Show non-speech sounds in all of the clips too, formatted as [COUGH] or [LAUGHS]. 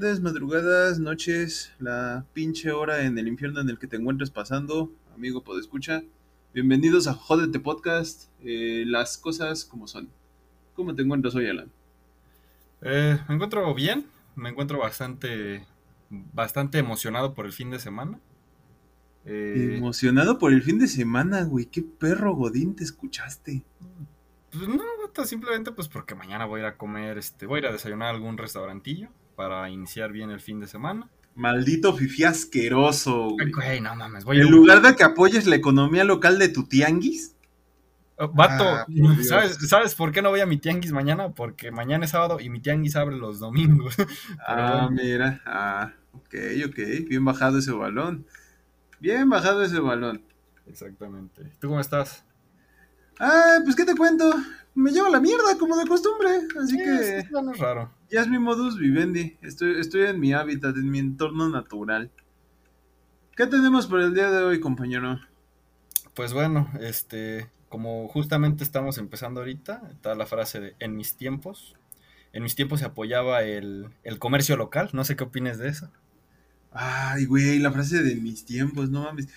tardes, madrugadas, noches, la pinche hora en el infierno en el que te encuentres pasando, amigo escucha. Bienvenidos a Jódete Podcast, eh, las cosas como son. ¿Cómo te encuentras hoy, Alan? Eh, me encuentro bien, me encuentro bastante, bastante emocionado por el fin de semana. Eh, emocionado por el fin de semana, güey, qué perro godín te escuchaste. Pues no, simplemente pues porque mañana voy a ir a comer, este, voy a ir a desayunar a algún restaurantillo para iniciar bien el fin de semana. Maldito fifi asqueroso, güey. no mames. Voy en lugar de que apoyes la economía local de tu tianguis. Oh, vato, ah, ¿sabes, por qué no voy a mi tianguis mañana? Porque mañana es sábado y mi tianguis abre los domingos. [LAUGHS] ah, mira. Ah, ok, ok. Bien bajado ese balón. Bien bajado ese balón. Exactamente. ¿Tú cómo estás? Ah, pues qué te cuento. Me llevo la mierda como de costumbre, así que es, no es raro. Ya es mi modus vivendi. Estoy, estoy en mi hábitat, en mi entorno natural. ¿Qué tenemos por el día de hoy, compañero? Pues bueno, este, como justamente estamos empezando ahorita, está la frase de en mis tiempos. En mis tiempos se apoyaba el, el comercio local. No sé qué opines de eso. Ay, güey, la frase de mis tiempos, no mames.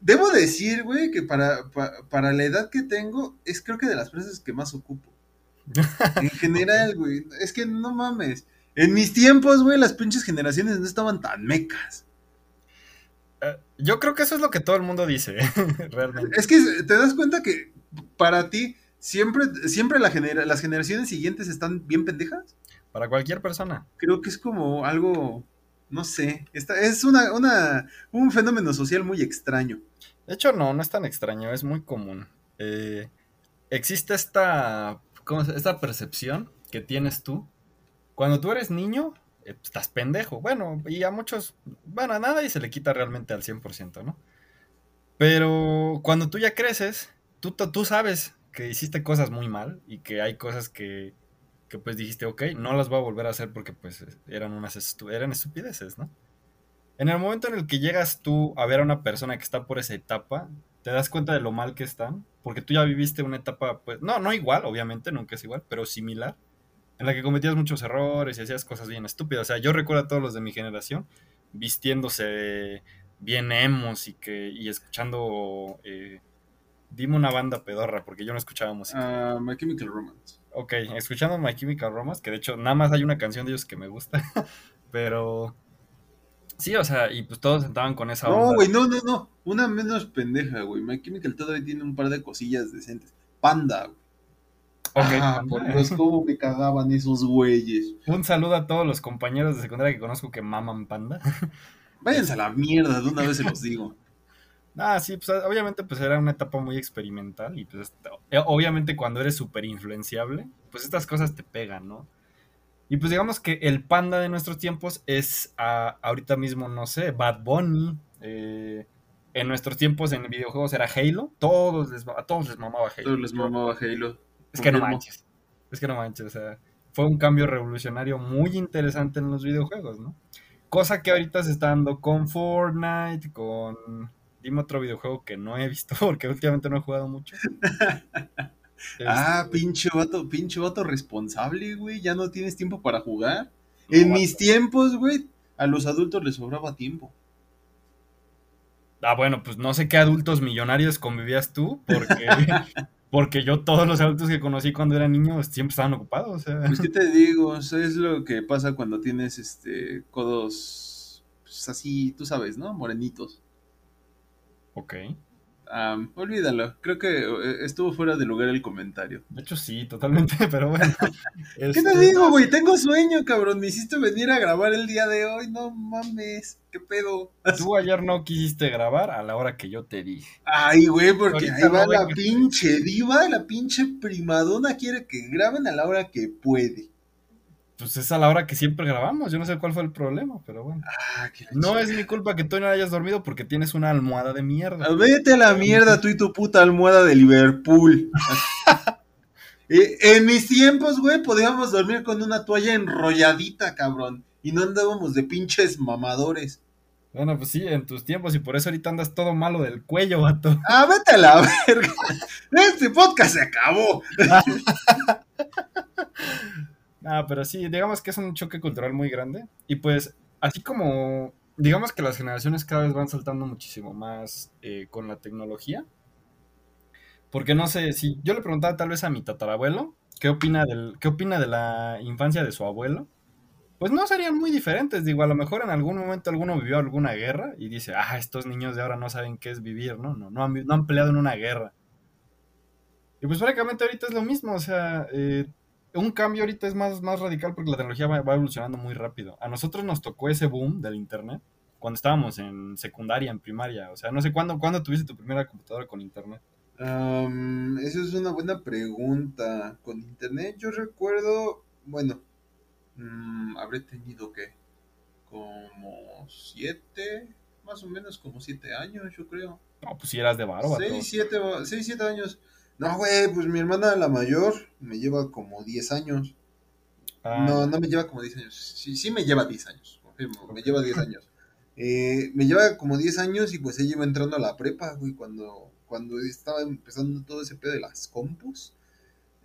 Debo decir, güey, que para, para, la edad que tengo, es creo que de las frases que más ocupo. [LAUGHS] en general, güey. Es que no mames. En mis tiempos, güey, las pinches generaciones no estaban tan mecas. Eh, yo creo que eso es lo que todo el mundo dice, [LAUGHS] realmente. Es que te das cuenta que para ti siempre, siempre la las generaciones siguientes están bien pendejas. Para cualquier persona. Creo que es como algo no sé, esta, es una, una, un fenómeno social muy extraño. De hecho, no, no es tan extraño, es muy común. Eh, existe esta, ¿cómo esta percepción que tienes tú. Cuando tú eres niño, eh, estás pendejo. Bueno, y a muchos, bueno, a nadie se le quita realmente al 100%, ¿no? Pero cuando tú ya creces, tú, tú sabes que hiciste cosas muy mal y que hay cosas que que pues dijiste, ok, no las voy a volver a hacer porque pues eran unas eran estupideces, ¿no? En el momento en el que llegas tú a ver a una persona que está por esa etapa, te das cuenta de lo mal que están, porque tú ya viviste una etapa, pues, no, no igual, obviamente, nunca es igual, pero similar, en la que cometías muchos errores y hacías cosas bien estúpidas. O sea, yo recuerdo a todos los de mi generación vistiéndose bien emos y, que, y escuchando, eh, dime una banda pedorra, porque yo no escuchaba música. Uh, My Chemical Romance. Ok, escuchando My Chemical Romance, que de hecho nada más hay una canción de ellos que me gusta, [LAUGHS] pero... Sí, o sea, y pues todos estaban con esa No, güey, no, no, no. Una menos pendeja, güey. My Chemical todavía tiene un par de cosillas decentes. Panda, güey. Ok. Ah, por Dios, cómo me cagaban esos güeyes. Un saludo a todos los compañeros de secundaria que conozco que maman panda. [LAUGHS] Váyanse a la mierda, de una vez se los digo. [LAUGHS] Ah, sí, pues obviamente pues era una etapa muy experimental y pues obviamente cuando eres súper influenciable, pues estas cosas te pegan, ¿no? Y pues digamos que el panda de nuestros tiempos es ahorita mismo, no sé, Bad Bunny. Eh, en nuestros tiempos en videojuegos era Halo. Todos les, a todos les mamaba Halo. Todos les mamaba Halo. Es que no manches. Es que no manches. O sea, fue un cambio revolucionario muy interesante en los videojuegos, ¿no? Cosa que ahorita se está dando con Fortnite, con Dime otro videojuego que no he visto [LAUGHS] porque últimamente no he jugado mucho. [LAUGHS] ah, este, pinche vato, pinche vato responsable, güey. Ya no tienes tiempo para jugar. en mis tiempos, güey, a los adultos les sobraba tiempo. Ah, bueno, pues no sé qué adultos millonarios convivías tú, porque, [LAUGHS] porque yo todos los adultos que conocí cuando era niño siempre estaban ocupados. O Pues qué te digo, eso es lo que pasa cuando tienes este codos pues, así, tú sabes, ¿no? Morenitos. Ok. Olvídalo, creo que eh, estuvo fuera de lugar el comentario. De hecho, sí, totalmente, [LAUGHS] pero bueno. ¿Qué te este, digo, güey? Tengo sueño, cabrón. Me hiciste venir a grabar el día de hoy. No mames, qué pedo. Tú ayer no quisiste grabar a la hora que yo te dije. Ay, güey, porque ahí va la pinche diva, la pinche primadona quiere que graben a la hora que puede pues es a la hora que siempre grabamos. Yo no sé cuál fue el problema, pero bueno. Ah, no es mi culpa que tú no hayas dormido porque tienes una almohada de mierda. Ah, vete a la mierda tú y tu puta almohada de Liverpool. [LAUGHS] en mis tiempos, güey, podíamos dormir con una toalla enrolladita, cabrón. Y no andábamos de pinches mamadores. Bueno, pues sí, en tus tiempos, y por eso ahorita andas todo malo del cuello, vato. Ah, vete a la verga. Este podcast se acabó. [LAUGHS] Ah, pero sí, digamos que es un choque cultural muy grande. Y pues, así como, digamos que las generaciones cada vez van saltando muchísimo más eh, con la tecnología. Porque no sé, si yo le preguntaba tal vez a mi tatarabuelo, ¿qué opina, del, qué opina de la infancia de su abuelo? Pues no serían muy diferentes, digo, a lo mejor en algún momento alguno vivió alguna guerra y dice, ah, estos niños de ahora no saben qué es vivir, ¿no? No, no, han, no peleado en una guerra. Y pues prácticamente ahorita es lo mismo, o sea, eh, un cambio ahorita es más, más radical porque la tecnología va, evolucionando muy rápido. A nosotros nos tocó ese boom del internet cuando estábamos en secundaria, en primaria. O sea, no sé cuándo, ¿cuándo tuviste tu primera computadora con internet. eso es una buena pregunta. Con internet yo recuerdo, bueno, mm, habré tenido que como siete, más o menos como siete años, yo creo. No, pues si eras de barba. Seis, siete, seis, siete años. No, güey, pues mi hermana la mayor me lleva como 10 años. Ah. No, no me lleva como 10 años. Sí, sí me lleva 10 años, me lleva 10 años. [LAUGHS] Eh, me lleva como 10 años y pues ella iba entrando a la prepa, güey, cuando, cuando estaba empezando todo ese pedo de las compus.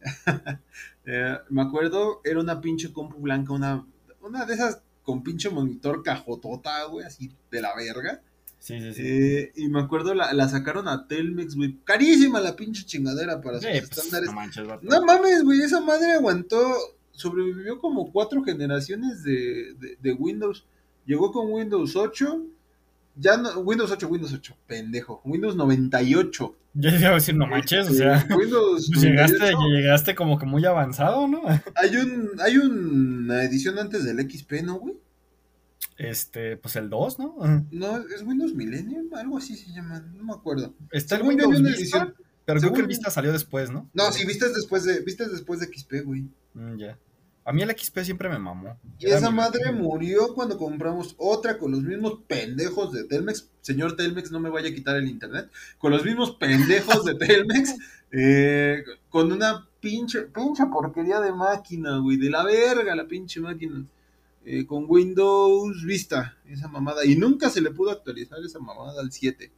[LAUGHS] Eh, me acuerdo, era una pinche compu blanca, una, una de esas con pinche monitor cajotota, güey, así de la verga. Sí, sí, sí. Eh, y me acuerdo, la, la, sacaron a Telmex, güey. Carísima la pinche chingadera para sus pues, estándares. No, mames, güey, esa madre aguantó, sobrevivió como cuatro generaciones de, de, Windows. Llegó con Windows 8. Ya no, Windows 8, Windows 8, pendejo. Windows 98. Ya iba a decir, no manches, o sea. Windows pues llegaste, llegaste como que muy avanzado, ¿no? Hay un, hay una edición antes del XP, ¿no, güey? Este, pues el 2, ¿no? No, es Windows Millennium, algo así se llama, no me acuerdo. Está el Windows Vista, pero creo que el Vista salió después, ¿no? No, sí, Vista después de, Vista después de XP, güey. Mm, ya. A mí el XP siempre me mamó. Y esa madre murió cuando compramos otra con los mismos pendejos de Telmex. Señor Telmex, no me vaya a quitar el internet. Con los mismos pendejos de Telmex. [LAUGHS] Eh, con una pinche, pinche porquería de máquina, güey. De la verga la pinche máquina. Eh, con Windows Vista, esa mamada. Y nunca se le pudo actualizar esa mamada al 7.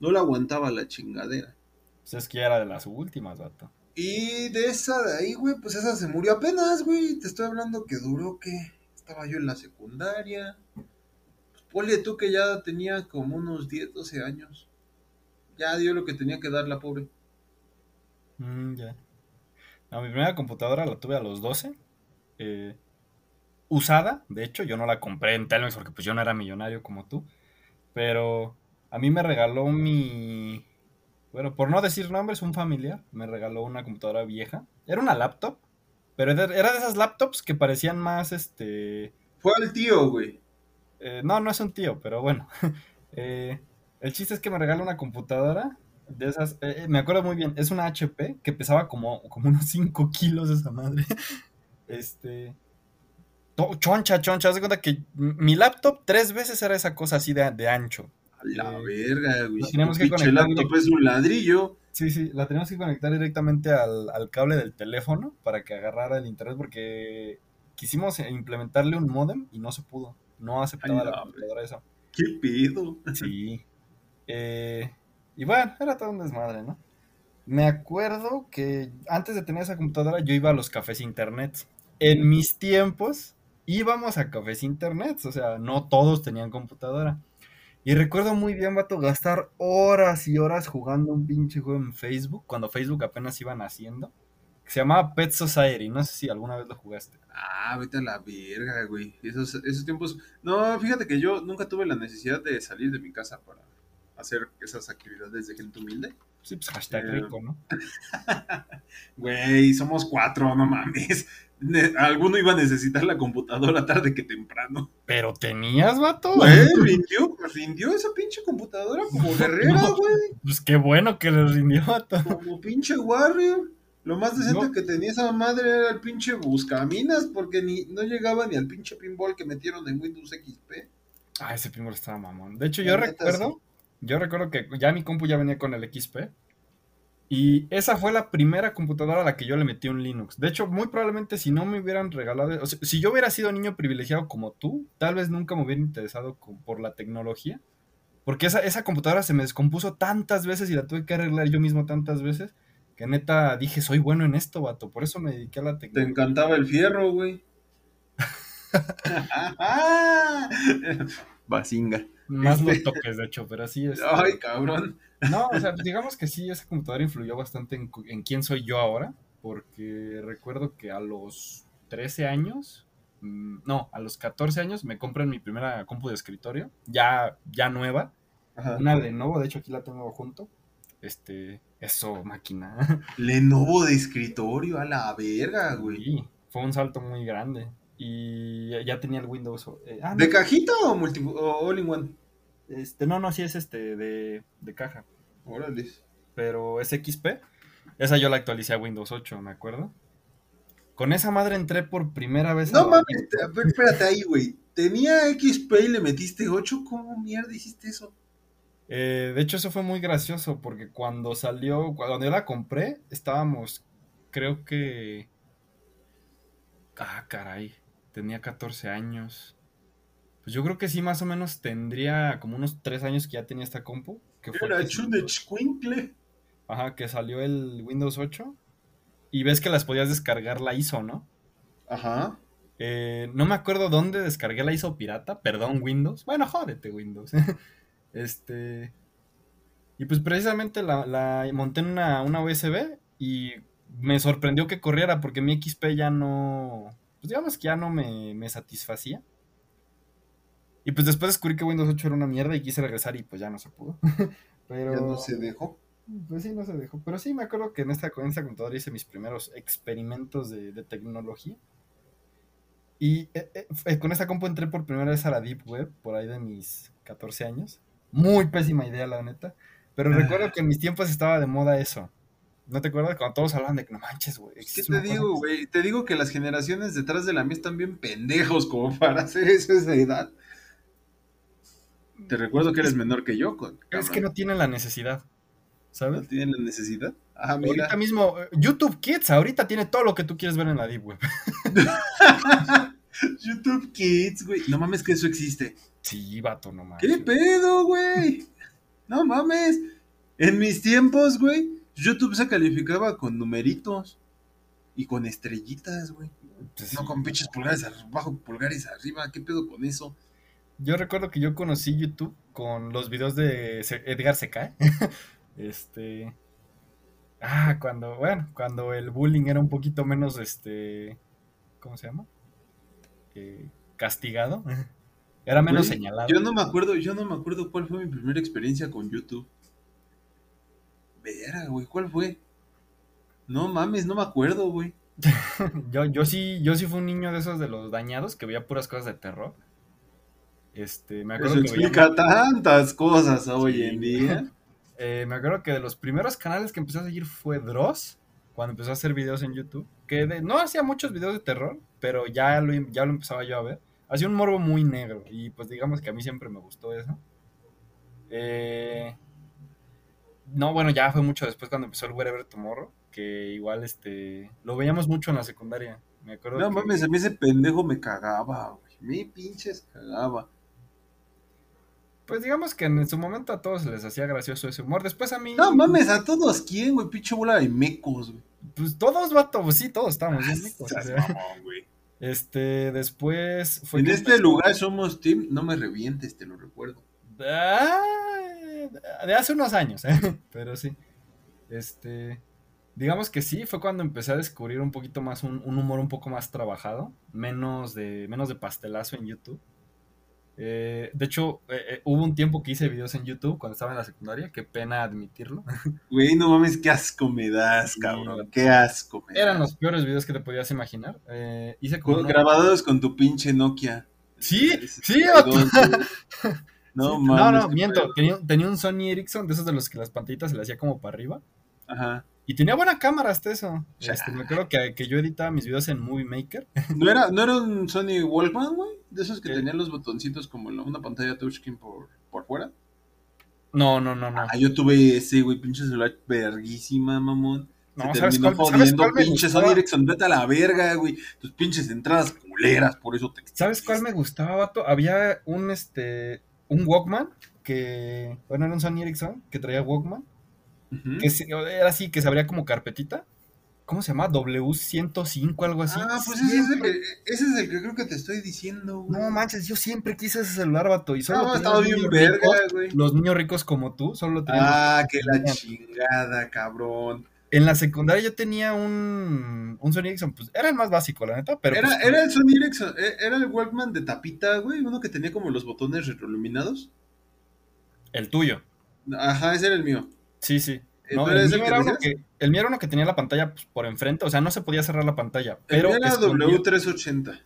No la aguantaba la chingadera. Pues es que era de las últimas, vato. Y de esa de ahí, güey, pues esa se murió apenas, güey. Te estoy hablando que duró que estaba yo en la secundaria. Pues ponle tú que ya tenía como unos 10, 12 años. Ya dio lo que tenía que dar la pobre. Mm, ya. mi primera computadora la tuve a los 12. Eh, usada, de hecho, yo no la compré en Telmex porque pues yo no era millonario como tú, pero a mí me regaló mi, bueno, por no decir nombres, un familiar me regaló una computadora vieja, era una laptop, pero era de esas laptops que parecían más, este... Fue el tío, güey. Eh, no, no es un tío, pero bueno. [LAUGHS] Eh, el chiste es que me regaló una computadora de esas, eh, me acuerdo muy bien, es una HP que pesaba como, como unos 5 kilos esa madre. [LAUGHS] Este, choncha, choncha. Haz de cuenta que mi laptop tres veces era esa cosa así de, de ancho. A la eh, verga, güey. Teníamos que conectar. laptop es un ladrillo. Sí, sí, la teníamos que conectar directamente al, al, cable del teléfono para que agarrara el internet porque quisimos implementarle un modem y no se pudo. No aceptaba la computadora eso. ¿Qué pedo? Sí. Eh, y bueno, era todo un desmadre, ¿no? Me acuerdo que antes de tener esa computadora yo iba a los cafés internet. En mis tiempos, íbamos a cafés internet, o sea, no todos tenían computadora. Y recuerdo muy bien, vato, gastar horas y horas jugando un pinche juego en Facebook, cuando Facebook apenas iban haciendo, que se llamaba Pet Society, no sé si alguna vez lo jugaste. Ah, vete a la verga, güey. Esos, esos tiempos... No, fíjate que yo nunca tuve la necesidad de salir de mi casa para hacer esas actividades de gente humilde. Sí, pues hashtag eh, rico, ¿no? [LAUGHS] Güey, somos cuatro, no mames alguno iba a necesitar la computadora tarde que temprano. Pero tenías, vato. Güey, rindió, rindió esa pinche computadora como guerrera, [LAUGHS] güey. pues qué bueno que le rindió, vato. Como pinche Warrior. Lo más decente que tenía esa madre era el pinche Buscaminas, porque ni, no llegaba ni al pinche pinball que metieron en Windows XP. Ah, ese pinball estaba mamón. De hecho, yo recuerdo, yo recuerdo que ya mi compu ya venía con el XP. Y esa fue la primera computadora a la que yo le metí un Linux. De hecho, muy probablemente si no me hubieran regalado, o sea, si yo hubiera sido niño privilegiado como tú, tal vez nunca me hubiera interesado por la tecnología. Porque esa, esa computadora se me descompuso tantas veces y la tuve que arreglar yo mismo tantas veces Que neta dije, soy bueno en esto, vato. Por eso me dediqué a la Te tecnología. encantaba el fierro, güey. [LAUGHS] [LAUGHS] Basinga. Más los Este- toques, de hecho, pero sí es. Ay, cabrón. No, o sea, digamos que sí, esa computadora influyó bastante en, en quién soy yo ahora, porque recuerdo que a los 13 años, mm, no, a los 14 años me compré mi primera compu de escritorio, ya, ya nueva, Ajá. una Lenovo, de hecho aquí la tengo junto, este, eso, máquina, [LAUGHS] Lenovo de escritorio, a la verga, güey. y fue un salto muy grande, y ya- tenía el Windows, eh, ah, no, ¿De cajita o, multi o all in one? Este, no, no, sí es este, de, de caja, Órale. pero es XP. Esa yo la actualicé a Windows 8, me acuerdo. Con esa madre entré por primera vez No la- mames, te- espérate ahí, güey. Tenía XP y le metiste 8. ¿Cómo mierda hiciste eso? Eh, de hecho, eso fue muy gracioso porque cuando salió, cuando yo la compré, estábamos, creo que... Ah, caray, tenía 14 años. Pues yo creo que sí, más o menos tendría como unos 3 años que ya tenía esta compu. Que fue Era chunechcuincle. Ajá, que salió el Windows 8. Y ves que las podías descargar la ISO, ¿no? Ajá. Eh, no me acuerdo dónde descargué la ISO pirata, perdón Windows. Bueno, jódete Windows. [LAUGHS] este. Y pues precisamente la, la monté en una, una USB y me sorprendió que corriera porque mi XP ya no. Pues digamos que ya no me, me satisfacía. Y pues después descubrí que Windows 8 era una mierda y quise regresar y pues ya no se pudo. [LAUGHS] Pero. Ya no se dejó. Pues sí, no se dejó. Pero sí, me acuerdo que en esta, en esta computadora hice mis primeros experimentos de, de tecnología. Y eh, eh, f- con esta compu entré por primera vez a la Deep Web, por ahí de mis 14 años. Muy pésima idea, la neta. Pero Ah. recuerdo que en mis tiempos estaba de moda eso. ¿No te acuerdas? Cuando todos hablaban de que no manches, güey. ¿Qué te digo, güey? Te digo que las generaciones detrás de la mía están bien pendejos como para hacer eso a esa edad. Te recuerdo que eres menor que yo, con, Es que no tienen la necesidad, no ¿sabes? tienen la necesidad. Ah, mira. Ahorita mismo, eh, YouTube Kids, ahorita tiene todo lo que tú quieres ver en la Deep Web. [LAUGHS] YouTube Kids, güey. No mames que eso existe. Sí, vato, no ¿Qué manches. pedo, güey? No mames. En mis tiempos, güey, YouTube se calificaba con numeritos y con estrellitas, güey. Pues No sí. con pinches pulgares abajo, pulgares arriba. ¿Qué pedo con eso? Yo recuerdo que yo conocí YouTube con los videos de Edgar se cae. [LAUGHS] este. Ah, cuando, bueno, cuando el bullying era un poquito menos, este. ¿Cómo se llama? Eh, castigado. Era menos Güey, señalado. Yo no me acuerdo, yo no me acuerdo cuál fue mi primera experiencia con YouTube. Vera, güey, ¿cuál fue? No mames, no me acuerdo, güey. [LAUGHS] Yo, yo sí, yo sí fui un niño de esos de los dañados que veía puras cosas de terror. Este, me acuerdo Eso que veía- explica tantas cosas hoy en día. [LAUGHS] Eh, me acuerdo que de los primeros canales que empecé a seguir fue Dross, cuando empezó a hacer videos en YouTube. Que de- no hacía muchos videos de terror, pero ya lo, ya lo empezaba yo a ver. Hacía un morbo muy negro y pues digamos que a mí siempre me gustó eso. Eh, no, bueno, ya fue mucho después cuando empezó el Wherever Tomorrow, que igual este lo veíamos mucho en la secundaria. Me acuerdo No que- mames, a mí ese pendejo me cagaba, güey. Me pinches cagaba. Pues digamos que en su momento a todos les hacía gracioso ese humor. Después a mí. No mames, a todos quién, güey, pinche bola de mecos, güey. Pues todos, vato, pues sí, todos estábamos bien o Seas sea. mamón, güey. Este, después fue En este lugar somos team, no me revientes, te lo recuerdo. Ah, de hace unos años, ¿eh? [LAUGHS] pero sí. Este, digamos que sí, fue cuando empecé a descubrir un poquito más un, un humor un poco más trabajado, menos de, menos de pastelazo en YouTube. Eh, de hecho, eh, eh, hubo un tiempo que hice videos en YouTube cuando estaba en la secundaria, qué pena admitirlo. [LAUGHS] Güey, no mames, qué asco me das, cabrón. Qué asco me Eran das. los peores videos que te podías imaginar. Eh, hice como Grabados con tu pinche Nokia. Sí, sí, güey. [LAUGHS] No Sí, mames. no, no, miento. Tenía, tenía un Sony Ericsson de esos de los que las pantallitas se le hacía como para arriba. Ajá. Y tenía buena cámara hasta eso. Este, me acuerdo que, que yo editaba mis videos en Movie Maker. ¿No era, ¿No era un Sony Walkman, güey? De esos que ¿Qué? tenían los botoncitos como una pantalla touchscreen por, por fuera. No, no, no, no. Ah, yo tuve ese, güey, pinche celular verguísima, mamón. No, Se ¿sabes terminó cuál- ¿sabes jodiendo, pinche? Sony Ericsson, vete a la verga, güey. Tus pinches entradas culeras, por eso te... ¿Sabes cuál me gustaba, vato? Había un este un Walkman que. Bueno, era un Sony Ericsson que traía Walkman. Que era así, que se abría como carpetita. ¿Cómo se llama? W105, algo así. Ah, pues ese es, el que, ese es el que creo que te estoy diciendo, güey. No manches, yo siempre quise ese celular, vato. Y solo No, estaba bien niños verga, ricos, güey. Los niños ricos como tú, solo lo tenían. Ah, que la chingada, cabrón. En la secundaria yo tenía un, un Sony Ericsson, pues era el más básico, la neta, pero Era, pues, era el Sony Ericsson, eh, era el Walkman de tapita, güey, uno que tenía como los botones retroiluminados. el tuyo. Ajá, ese era el mío. Sí, sí. ¿Eh, No, el, mío era uno que, el mío era uno que tenía la pantalla pues, por enfrente, o sea, no se podía cerrar la pantalla. El mío era escondía- W380.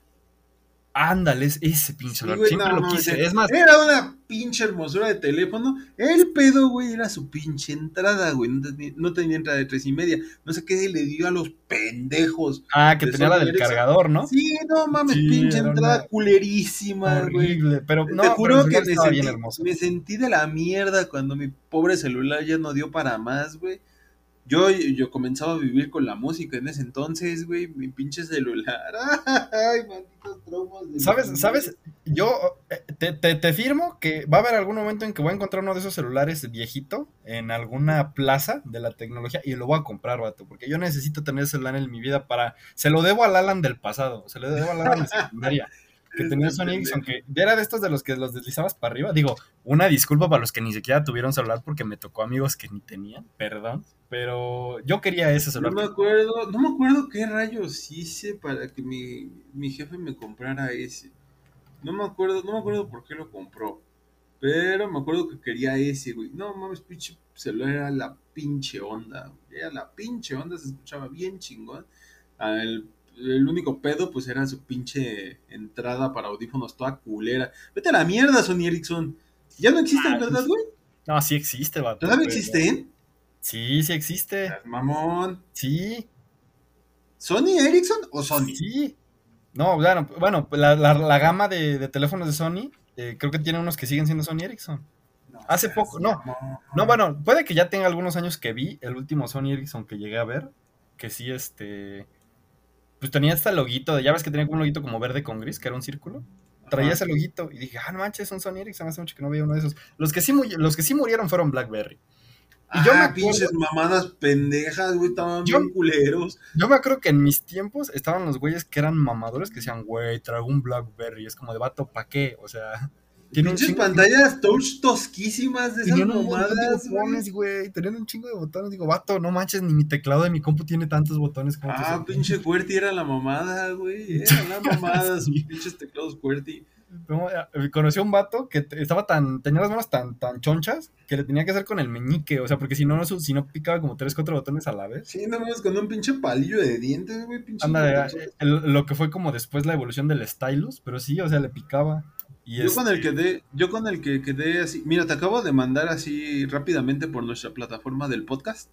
Ándale, es ese pinche Sí, celular. güey, Siempre no, lo mames, quise. Es más, Era una pinche hermosura de teléfono. El pedo, güey, era su pinche entrada, güey. No tenía, no tenía entrada de tres y media. No sé qué le dio a los pendejos. ah, que tenía la del cargador, ¿no? Sí, no mames, Sí, pinche entrada una- culerísima, güey. Horrible, pero no, Te juro pero que me sentí, bien hermoso. me sentí de la mierda cuando mi pobre celular ya no dio para más, güey. Yo, yo comenzaba a vivir con la música en ese entonces, güey. Mi pinche celular. [LAUGHS] Ay, malditos traumas. de ¿Sabes? ¿Sabes? Yo eh, te, te- te firmo que va a haber algún momento en que voy a encontrar uno de esos celulares viejito en alguna plaza de la tecnología y lo voy a comprar, vato, porque yo necesito tener celular en mi vida para... Se lo debo al Alan del pasado, se lo debo al Alan de [LAUGHS] secundaria, que tenía Sony Ericsson, que era de estos de los que los deslizabas para arriba. Digo, una disculpa para los que ni siquiera tuvieron celular porque me tocó amigos que ni tenían, perdón, pero yo quería ese No celular. me acuerdo, no me acuerdo qué rayos hice para que mi, mi jefe me comprara ese. No me acuerdo, no me acuerdo por qué lo compró. Pero me acuerdo que quería ese, güey. No mames, pinche celular era la pinche onda. Era la pinche onda, se escuchaba bien chingón. Ah, El, único pedo, pues era su pinche entrada para audífonos toda culera. Vete a la mierda, Sony Ericsson. Ya no existen, Ah, ¿verdad, güey? No, sí existe, vato. ¿Todavía existen? Sí, sí existe. Mamón. Sí, ¿Sony Ericsson o Sony? Sí. No, bueno, bueno la, la- la gama de, de teléfonos de Sony, eh, creo que tiene unos que siguen siendo Sony Ericsson. No Hace poco, no. mamón. No, bueno, puede que ya tenga algunos años que vi el último Sony Ericsson que llegué a ver, que sí, este, pues tenía este loguito, de- ya ves que tenía como un loguito como verde con gris, que era un círculo. Traía Ajá. ese loguito y dije, ah, no manches, es un Sony Ericsson, hace mucho que no veía uno de esos. Los que sí, mu- los que sí murieron fueron BlackBerry. Y yo me ah, acuerdo- pinches mamadas pendejas, güey, estaban Yo- bien culeros. Yo me acuerdo que en mis tiempos estaban los güeyes que eran mamadores que decían, güey, traigo un BlackBerry. Es como de vato, ¿pa' qué? O sea, tiene Pinches pantallas touch tosquísimas de esas mamadas, botones, güey. Tenían un chingo de botones. Digo, vato, no manches, ni mi teclado de mi compu tiene tantos botones como Ah, pinche QWERTY era la mamada, güey. [LAUGHS] Era la mamada, sus pinches teclados QWERTY. No, eh, Conocí a un vato que estaba tan, tenía las manos tan, tan chonchas que le tenía que hacer con el meñique. O sea, porque si no, no, si no picaba como tres, cuatro botones a la vez. Sí, no mames, con un pinche palillo de dientes, güey, pinche. Anda, eh, el- lo que fue como después la evolución del stylus, pero sí, o sea, le picaba. Y Yo con el que quedé, yo con el que quedé así, mira, te acabo de mandar así rápidamente por nuestra plataforma del podcast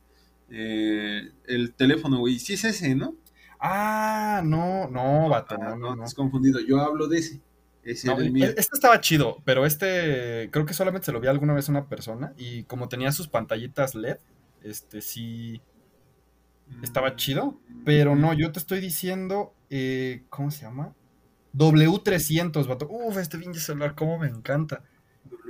eh, el teléfono, güey. Sí es ese, ¿no? Ah, no, no, vato, Ah, no, no, no. estás confundido. Yo hablo de ese. Ese No, e- mío. este estaba chido, pero este creo que solamente se lo vi alguna vez a una persona y como tenía sus pantallitas LED, este sí estaba chido, pero no, yo te estoy diciendo, eh, ¿cómo se llama? W300, vato. Uf, este pinche celular, cómo me encanta.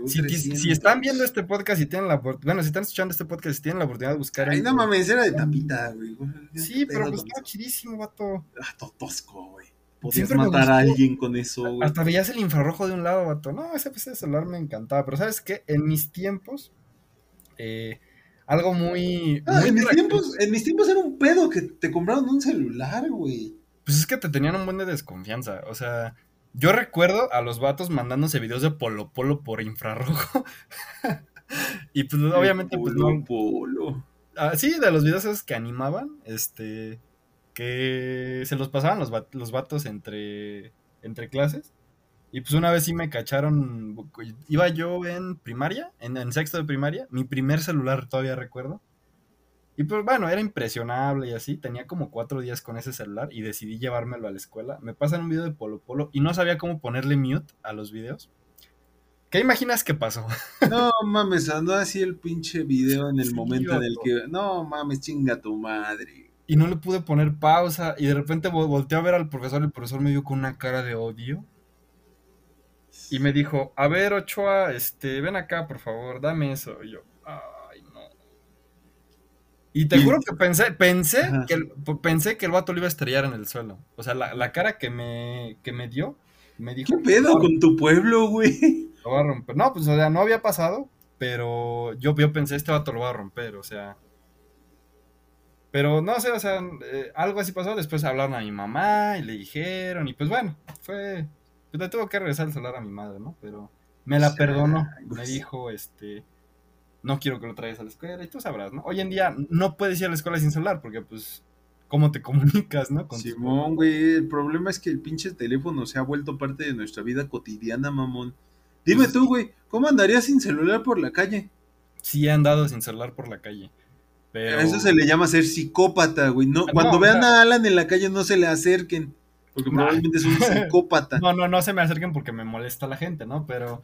Si, W300. si están viendo este podcast y tienen la oportunidad, bueno, si están escuchando este podcast y tienen la oportunidad de buscar Ay, no mames, era de tapita, güey. Sí, pero pues estaba chidísimo, vato. Ah, todo tosco, güey. Podías Siempre matar a alguien con eso, güey. Hasta veías el infrarrojo de un lado, vato. No, ese, ese celular me encantaba. Pero ¿sabes qué? En mis tiempos, eh, algo muy... Ah, muy en mis tiempos, en mis tiempos era un pedo que te compraron un celular, güey. Pues es que te tenían un buen de desconfianza. O sea, yo recuerdo a los vatos mandándose videos de Polo Polo por infrarrojo. [LAUGHS] y pues obviamente, pues no... polo. Ah, sí, de los videos esos que animaban, este... Que se los pasaban los, los vatos entre, entre clases. Y pues una vez sí me cacharon, iba yo en primaria, en, en sexto de primaria, mi primer celular todavía recuerdo. Y pues bueno, era impresionable y así, tenía como cuatro días con ese celular y decidí llevármelo a la escuela. Me pasan un video de Polo Polo y no sabía cómo ponerle mute a los videos. ¿Qué imaginas que pasó? [LAUGHS] No mames, andó así el pinche video en el Sí, momento en el que. No mames, chinga tu madre. Y no le pude poner pausa y de repente vol- volteé a ver al profesor y el profesor me vio con una cara de odio. Y me dijo, a ver, Ochoa, este, ven acá, por favor, dame eso. Y yo, no. Y te juro que pensé, pensé que, el, pensé que el vato lo iba a estrellar en el suelo. O sea, la, la cara que me, que me dio, me dijo... ¿Qué pedo con tu pueblo, güey? [LAUGHS] Lo va a romper. No, pues, o sea, no había pasado, pero yo, yo pensé, este vato lo va a romper, o sea... Pero no sé, o sea, eh, algo así pasó. Después hablaron a mi mamá y le dijeron, y pues bueno, fue. Pues le tuvo que regresar el celular a mi madre, ¿no? Pero me la perdonó. Me dijo, este. No quiero que lo traigas a la escuela, y tú sabrás, ¿no? Hoy en día no puedes ir a la escuela sin celular, porque pues. ¿Cómo te [LAUGHS] comunicas, no? Con Simón, güey, el problema es que el pinche teléfono se ha vuelto parte de nuestra vida cotidiana, mamón. Dime pues tú, güey, ¿cómo andarías sin celular por la calle? Sí, he andado sin celular por la calle. Eso se le llama ser psicópata, güey. No, cuando vean a Alan en la calle no se le acerquen, porque probablemente es un [LAUGHS] psicópata. No, no, no se me acerquen porque me molesta la gente, ¿no? Pero,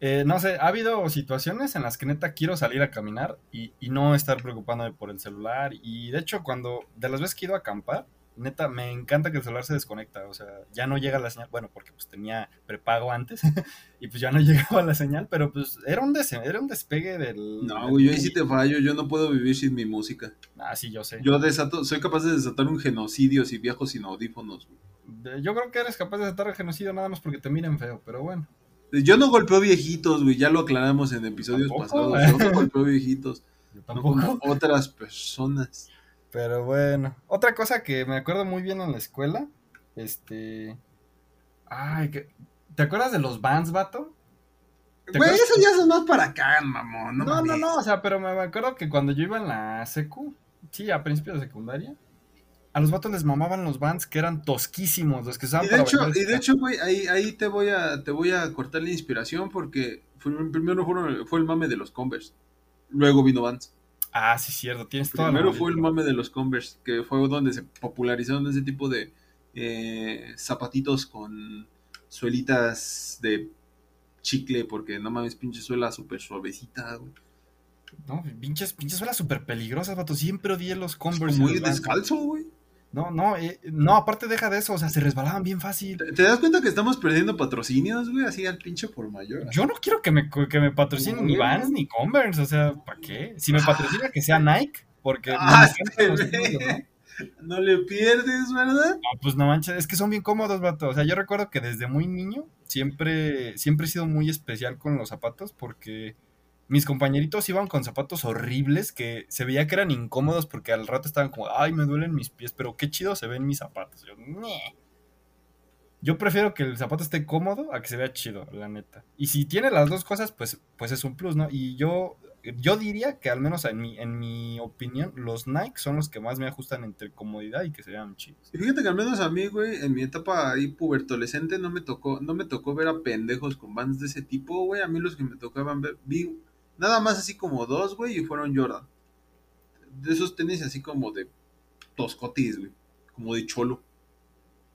eh, no sé, ha habido situaciones en las que neta quiero salir a caminar y, y no estar preocupándome por el celular. Y de hecho, cuando, de las veces que he ido a acampar, neta, me encanta que el celular se desconecta, o sea, ya no llega la señal, bueno, porque pues tenía prepago antes [LAUGHS] y pues ya no [LAUGHS] llegaba la señal, pero pues era un, era un despegue del... No, güey, yo ahí sí te fallo, yo no puedo vivir sin mi música. Ah, sí, yo sé. Yo desato, soy capaz de desatar un genocidio si viajo sin audífonos. Yo creo que eres capaz de desatar el genocidio nada más porque te miren feo, pero bueno. Yo no golpeo viejitos, güey, ya lo aclaramos en episodios pasados. Yo no golpeo viejitos. [LAUGHS] Yo tampoco. No como otras personas. Pero bueno, otra cosa que me acuerdo muy bien en la escuela, este... Ay, que... ¿te acuerdas de los bands, vato? Güey, eso ya son más para acá, mamón. No, no, no, no, o sea, pero me acuerdo que cuando yo iba en la secu, sí, a principios de secundaria, a los vatos les mamaban los bands que eran tosquísimos, los que usaban y de hecho, Y de hecho, güey, ahí, ahí te voy a te voy a cortar la inspiración porque primero fue, fue el mame de los Converse. Luego vino Vans. Ah, sí, cierto, tienes todo. Primero fue el mame de los Converse, que fue donde se popularizaron ese tipo de eh, zapatitos con suelitas de chicle, porque no mames, pinche suela súper suavecita, güey. No, pinches, pinches suelas súper peligrosas, vato. Siempre odié los Converse. muy descalzo, güey. No, no, eh, no, aparte deja de eso, o sea, se resbalaban bien fácil. ¿Te, das cuenta que estamos perdiendo patrocinios, güey? Así al pinche por mayor. Yo no quiero que me, que me patrocinen ni Vans ni Converse, o sea, ¿para qué? Si me [LAUGHS] patrocina que sea Nike, porque... Ah, no, le pierdes, ¿verdad? No, pues no manches, es que son bien cómodos, vato. O sea, yo recuerdo que desde muy niño siempre, siempre he sido muy especial con los zapatos porque mis compañeritos iban con zapatos horribles que se veía que eran incómodos porque al rato estaban como, ay, me duelen mis pies, pero qué chido se ven mis zapatos. Yo, prefiero que el zapato esté cómodo a que se vea chido, la neta. Y si tiene las dos cosas, pues, pues es un plus, ¿no? Y yo, yo diría que al menos en mi, en mi opinión, los Nike son los que más me ajustan entre comodidad y que se vean chidos. Y fíjate que al menos a mí, güey, en mi etapa ahí pubertolescente no me tocó, no me tocó ver a pendejos con bands de ese tipo, güey. A mí los que me tocaban ver, vi Nada más así como dos, güey, y fueron Jordan. De esos tenis así como de toscotis, güey. Como de cholo.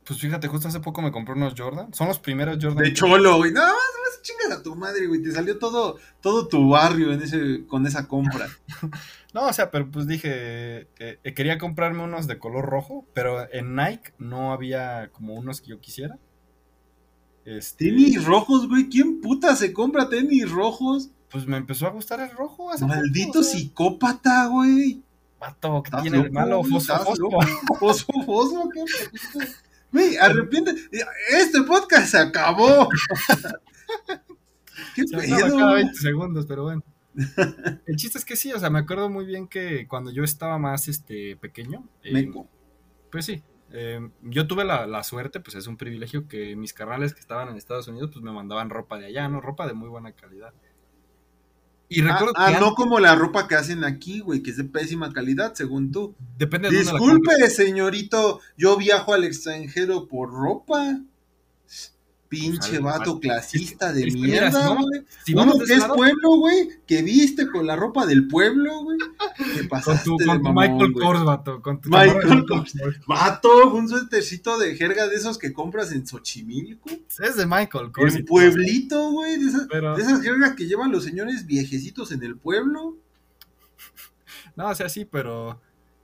Pues fíjate, justo hace poco me compré unos Jordan. Son los primeros Jordan. De cholo, güey. Nada más, más chingas a tu madre, güey. Te salió todo, todo tu barrio en ese, con esa compra. [LAUGHS] no, o sea, pero pues dije, eh, eh, quería comprarme unos de color rojo, pero en Nike no había como unos que yo quisiera. Este... Tenis rojos, güey. ¿Quién puta se compra tenis rojos? Pues me empezó a gustar el rojo. Maldito psicópata, güey. Pato, ¿qué tiene el malo? Fosfo, [LAUGHS] fosfo. Fosfo, ¿qué? Güey, arrepiente. Este podcast se acabó. [LAUGHS] ¿Qué se pedo? cada 20 segundos, pero bueno. El chiste es que sí, o sea, me acuerdo muy bien que cuando yo estaba más este pequeño. Eh, pues sí. Eh, yo tuve la, la, suerte, pues es un privilegio que mis carnales que estaban en Estados Unidos, pues me mandaban ropa de allá, ¿no? Ropa de muy buena calidad. Y recuerdo ah, ah no como la ropa que hacen aquí, güey, que es de pésima calidad, según tú. Depende de Disculpe, señorito, yo viajo al extranjero por ropa. Pinche vato clasista de mierda, güey. Si Uno que es pueblo, güey, que viste con la ropa del pueblo, güey. Te pasaste con tu, con Michael Kors, vato. Con tu Michael Kors. Vato, un suétercito de jerga de esos que compras en Xochimilco. Es de Michael Kors. En pueblito, güey. De, esas, de esas jergas que llevan los señores viejecitos en el pueblo. No, o sea, sí, pero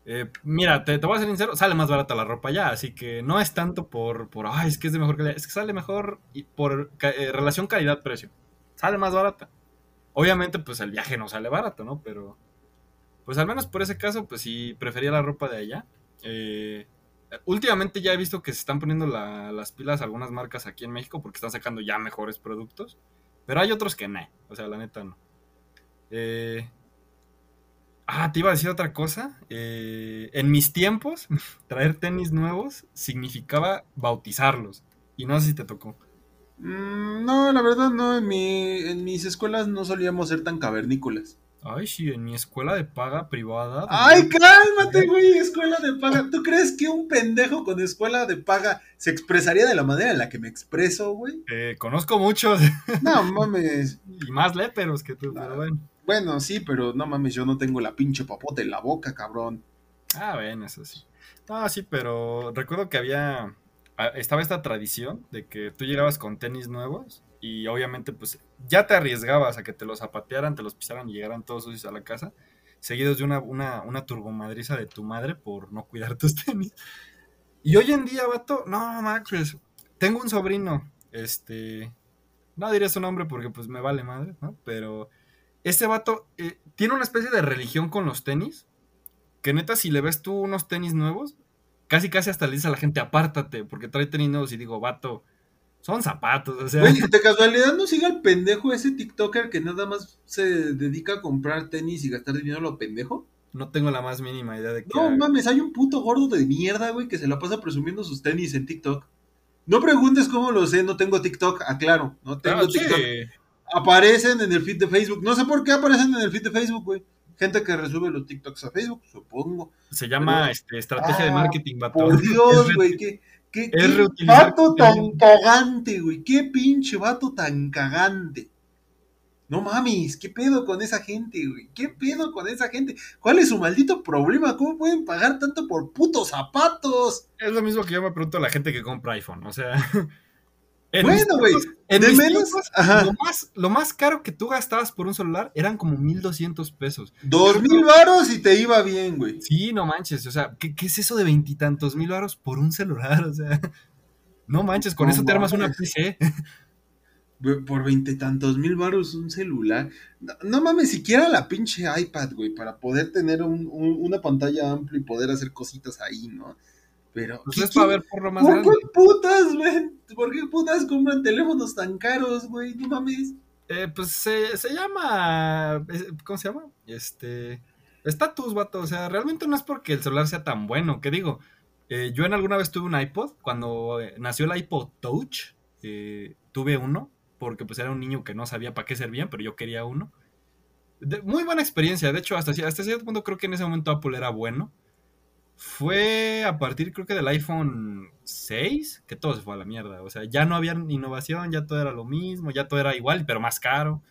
eh, mira, te, voy a ser sincero, sale más barata la ropa ya, así que no es tanto por, por ay, es que es de mejor calidad, es que sale mejor y por eh, relación calidad-precio. Sale más barata. Obviamente, pues el viaje no sale barato, ¿no? Pero, pues al menos por ese caso, pues sí, prefería la ropa de allá. Eh, últimamente ya he visto que se están poniendo las pilas algunas marcas aquí en México porque están sacando ya mejores productos. Pero hay otros que no. O sea, la neta no. Eh, ah, te iba a decir otra cosa. Eh, en mis tiempos, [LAUGHS] traer tenis nuevos significaba bautizarlos. Y no sé si te tocó. Mm, no, la verdad no. En, mi, en mis escuelas no solíamos ser tan cavernícolas. Ay, sí, en mi escuela de paga privada. Ay, cálmate, güey, escuela de paga. ¿Tú crees que un pendejo con escuela de paga se expresaría de la manera en la que me expreso, güey? Eh, conozco muchos. [LAUGHS] No mames. y más léperos que tú, pero bueno. Bueno, sí, pero no mames, yo no tengo la pinche papote en la boca, cabrón. Ah, bueno, eso sí. No, sí, pero recuerdo que había. Ah, estaba esta tradición de que tú llegabas con tenis nuevos y obviamente pues ya te arriesgabas a que te los zapatearan, te los pisaran y llegaran todos sucios a la casa, seguidos de una, una, una turbomadriza de tu madre por no cuidar tus [LAUGHS] tenis. Y hoy en día, vato, no, Max, tengo un sobrino, este, no diré su nombre porque pues me vale madre, ¿no? Pero este vato eh, tiene una especie de religión con los tenis, que neta si le ves tú unos tenis nuevos, casi casi hasta le dice a la gente apártate porque trae tenis nuevos y digo, vato, son zapatos, o sea. Güey, de casualidad no siga el pendejo ese TikToker que nada más se dedica a comprar tenis y gastar dinero a lo pendejo. No tengo la más mínima idea de que. No mames, hay un puto gordo de mierda, güey, que se la pasa presumiendo sus tenis en TikTok. No preguntes cómo lo sé, no tengo TikTok, aclaro, no tengo TikTok. Aparecen en el feed de Facebook. No sé por qué aparecen en el feed de Facebook, güey. Gente que resube los TikToks a Facebook, supongo. Se llama este, estrategia de ah, marketing, vato. Por [LAUGHS] Dios, güey, qué, ¿Qué, vato tan cagante, güey? ¿Qué pinche vato tan cagante? No mames, ¿qué pedo con esa gente, güey? ¿Qué pedo con esa gente? ¿Cuál es su maldito problema? ¿Cómo pueden pagar tanto por putos zapatos? Es lo mismo que yo me pregunto a la gente que compra iPhone, o sea. [LAUGHS] bueno, güey. En de menos. lo, más, lo más caro que tú gastabas por un celular eran como 1200 pesos. Dos mil varos y te iba bien, güey. Sí, no manches. O sea, ¿qué, es eso de veintitantos mil varos por un celular? [LAUGHS] O sea, no manches, con eso te armas una PC. Por veintitantos mil varos un celular. No, mames, siquiera la pinche iPad, güey, para poder tener una pantalla amplia y poder hacer cositas ahí, ¿no? Pero. Pues es para ver por lo más ¿Por qué putas, güey? ¿Por qué putas compran teléfonos tan caros, güey? No mames. Eh, pues se, se llama. ¿Cómo se llama? Este. Estatus, vato. O sea, realmente no es porque el celular sea tan bueno. ¿Qué digo? Eh, yo en alguna vez tuve un iPod. Cuando eh, nació el iPod Touch, tuve uno. Porque pues era un niño que no sabía para qué servían, pero yo quería uno. muy buena experiencia. De hecho, hasta, hasta cierto punto creo que en ese momento Apple era bueno. Fue a partir, creo que del iPhone 6, que todo se fue a la mierda. O sea, ya no había innovación, ya todo era lo mismo, ya todo era igual, pero más caro.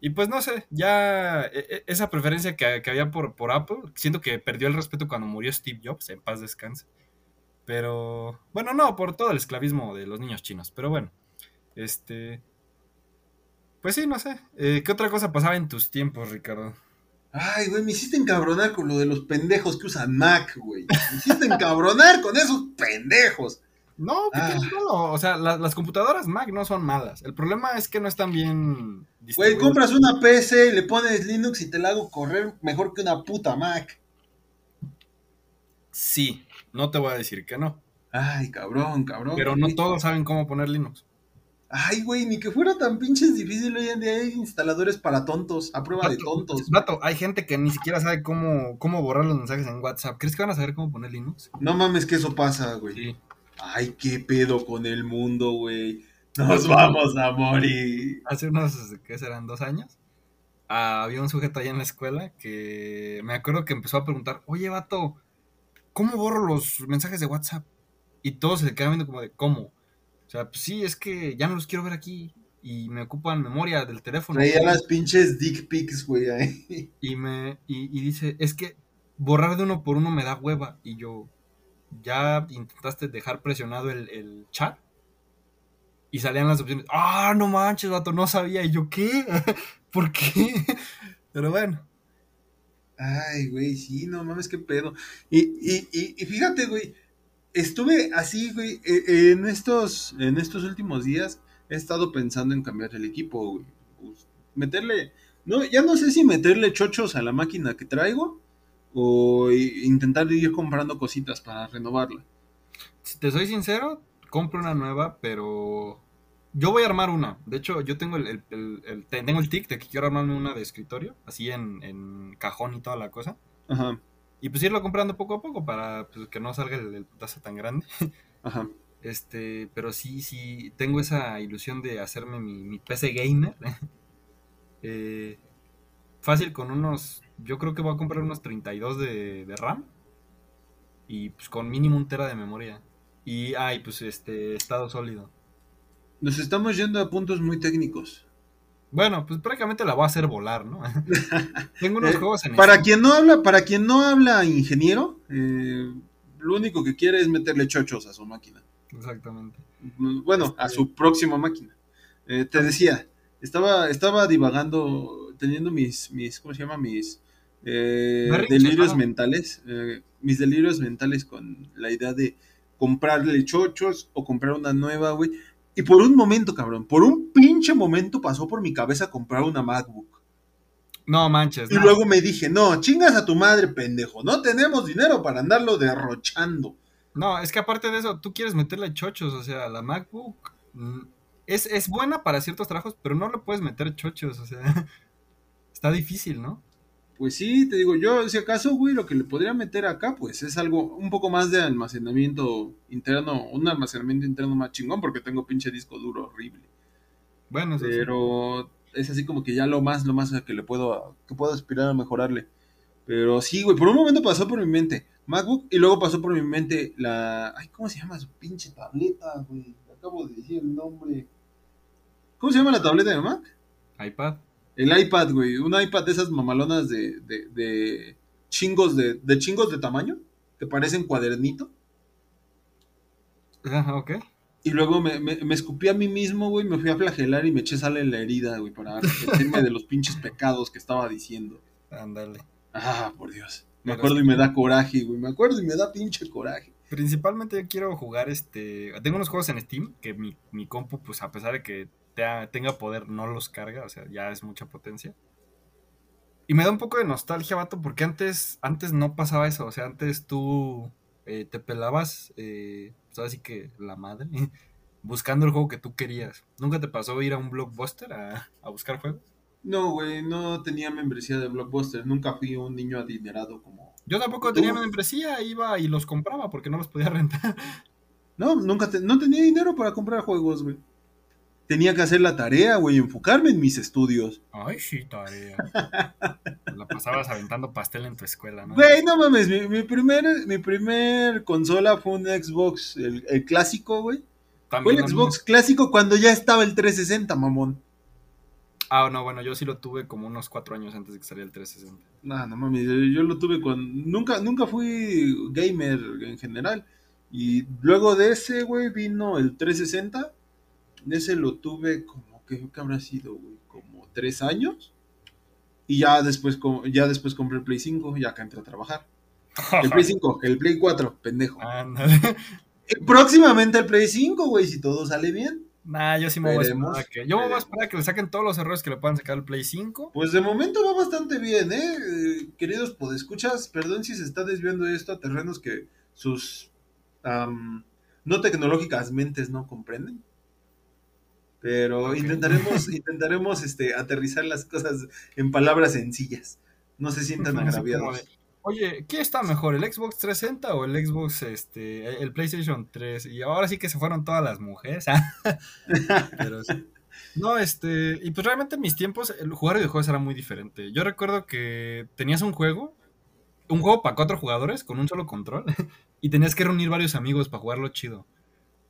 Y pues no sé, ya e, e, esa preferencia que, había por, por, Apple, siento que perdió el respeto cuando murió Steve Jobs, en paz descanse. Pero, bueno, no, por todo el esclavismo de los niños chinos. Pero bueno, este... Pues sí, no sé. Eh, ¿Qué otra cosa pasaba en tus tiempos, Ricardo? Ay, güey, me hiciste encabronar con lo de los pendejos que usan Mac, güey. Me hiciste encabronar con esos pendejos. No, ¿qué ah. malo? O sea, las computadoras Mac no son malas. El problema es que no están bien. Güey, compras una PC y le pones Linux y te la hago correr mejor que una puta Mac. Sí, no te voy a decir que no. Ay, cabrón, cabrón. Pero no todos saben cómo poner Linux. Ay, güey, ni que fuera tan pinches difícil hoy en día hay instaladores para tontos, a prueba de tontos. Vato, hay gente que ni siquiera sabe cómo, cómo borrar los mensajes en WhatsApp. ¿Crees que van a saber cómo poner Linux? No mames que eso pasa, güey. Ay, qué pedo con el mundo, güey. Nos vamos a morir. Hace unos, ¿qué serán? ¿Dos años? Ah, había un sujeto allá en la escuela que me acuerdo que empezó a preguntar, oye, vato, ¿cómo borro los mensajes de WhatsApp? Y todos se quedaban viendo como de, ¿cómo? O sea, pues sí, es que ya no los quiero ver aquí y me ocupan memoria del teléfono. Traía las pinches dick pics, güey, ahí. Y me, y, dice, es que borrar de uno por uno me da hueva. Y yo, ¿ya intentaste dejar presionado el, chat? Y salían las opciones, ah, no manches, vato, no sabía. Y yo, ¿qué? [LAUGHS] ¿Por qué? [LAUGHS] Pero bueno. Ay, güey, sí, no mames, qué pedo. Y, y, y, y fíjate, güey, estuve así, güey, eh, eh, en estos, en estos últimos días he estado pensando en cambiar el equipo, güey. Meterle No, ya no sé si meterle chochos a la máquina que traigo o intentar ir comprando cositas para renovarla. Si te soy sincero, compro una nueva, pero yo voy a armar una. De hecho, yo tengo el, tengo el tic de que quiero armarme una de escritorio, así en, cajón y toda la cosa. Ajá. Y pues irlo comprando poco a poco para pues, que no salga el, putazo tan grande. [LAUGHS] Ajá. Este, pero sí, sí, tengo esa ilusión de hacerme mi, PC gamer. [LAUGHS] eh, fácil con unos, yo creo que voy a comprar unos 32 de, de RAM. Y pues con mínimo un tera de memoria. Y, ay, pues este, estado sólido. Nos estamos yendo a puntos muy técnicos. Bueno, pues prácticamente la voy a hacer volar, ¿no? [LAUGHS] Tengo unos eh, juegos en Para quien no habla, para quien no habla ingeniero, eh, lo único que quiere es meterle chochos a su máquina. Exactamente. Bueno, a su próxima máquina. Eh, te decía, estaba, estaba divagando, teniendo mis, mis, ¿cómo se llama? Mis delirios mentales, mis delirios mentales con la idea de comprarle chochos o comprar una nueva, güey. Y por un momento, cabrón, por un pinche momento pasó por mi cabeza comprar una MacBook. No manches. Y luego me dije, no, chingas a tu madre, pendejo. No tenemos dinero para andarlo derrochando. No, es que aparte de eso, tú quieres meterle chochos. O sea, la MacBook mm, es, es buena para ciertos trabajos, pero no le puedes meter chochos. O sea, [LAUGHS] está difícil, ¿no? Pues sí, te digo, yo si acaso, güey, lo que le podría meter acá, pues es algo, un poco más de almacenamiento interno, un almacenamiento interno más chingón, porque tengo pinche disco duro horrible. Bueno, eso Pero es así como que ya lo más, lo más que le puedo, que puedo aspirar a mejorarle. Pero sí, güey, por un momento pasó por mi mente MacBook y luego pasó por mi mente la, ay, ¿cómo se llama su pinche tableta, güey? Acabo de decir el nombre. ¿Cómo se llama la tableta de Mac? iPad. El iPad, güey. Un iPad de esas mamalonas de, de, de chingos de, de chingos de tamaño. Que parecen cuadernito. Ajá, ok. Y luego me, me, escupí a mí mismo, güey. Me fui a flagelar y me eché sal en la herida, güey. Para arrepentirme de los pinches pecados que estaba diciendo. Ándale. Ah, por Dios. Me acuerdo y me da coraje, güey. Me acuerdo y me da pinche coraje. Principalmente yo quiero jugar este. Tengo unos juegos en Steam que mi, mi compu, pues a pesar de que tenga poder no los carga, o sea, ya es mucha potencia. Y me da un poco de nostalgia, vato, porque antes, antes no pasaba eso, o sea, antes tú eh, te pelabas, eh, pues así que la madre, [LAUGHS] buscando el juego que tú querías. ¿Nunca te pasó ir a un blockbuster a, a buscar juegos? No, güey, no tenía membresía de blockbuster, nunca fui un niño adinerado como... Yo tampoco tenía membresía, iba y los compraba porque no los podía [LAUGHS] rentar. No, nunca no tenía dinero para comprar juegos, güey tenía que hacer la tarea, güey, enfocarme en mis estudios. Ay, sí, tarea. la pasabas aventando pastel en tu escuela, ¿no? Güey, no mames, mi, primer, mi primer consola fue un Xbox, el, clásico, güey. Fue el Xbox clásico cuando ya estaba el 360, mamón. Ah, no, bueno, yo sí lo tuve como unos cuatro años antes de que saliera el 360. No, no mames, yo lo tuve con... Nunca, nunca fui gamer en general. Y luego de ese, güey, vino el 360 ese lo tuve como, que habrá sido, güey? Como tres años. Y ya después, ya después compré el Play 5, ya acá entré a trabajar. El Play 5, el Play 4, pendejo. Próximamente el Play 5, güey, si todo sale bien. Nah, yo sí me voy a esperar que. Yo me voy a esperar que le saquen todos los errores que le puedan sacar al Play 5. Pues de momento va bastante bien, ¿eh? eh queridos podescuchas, perdón si se está desviando esto a terrenos que sus no tecnológicas mentes no comprenden. Pero intentaremos, [LAUGHS] intentaremos este, aterrizar las cosas en palabras sencillas. No se sientan agraviados. Oye, ¿qué está mejor, el Xbox 360 o el Xbox, este, el PlayStation 3? Y ahora sí que se fueron todas las mujeres. [LAUGHS] Pero No, este, y pues realmente en mis tiempos el jugar videojuegos era muy diferente. Yo recuerdo que tenías un juego, un juego para cuatro jugadores con un solo control, [LAUGHS] y tenías que reunir varios amigos para jugarlo chido.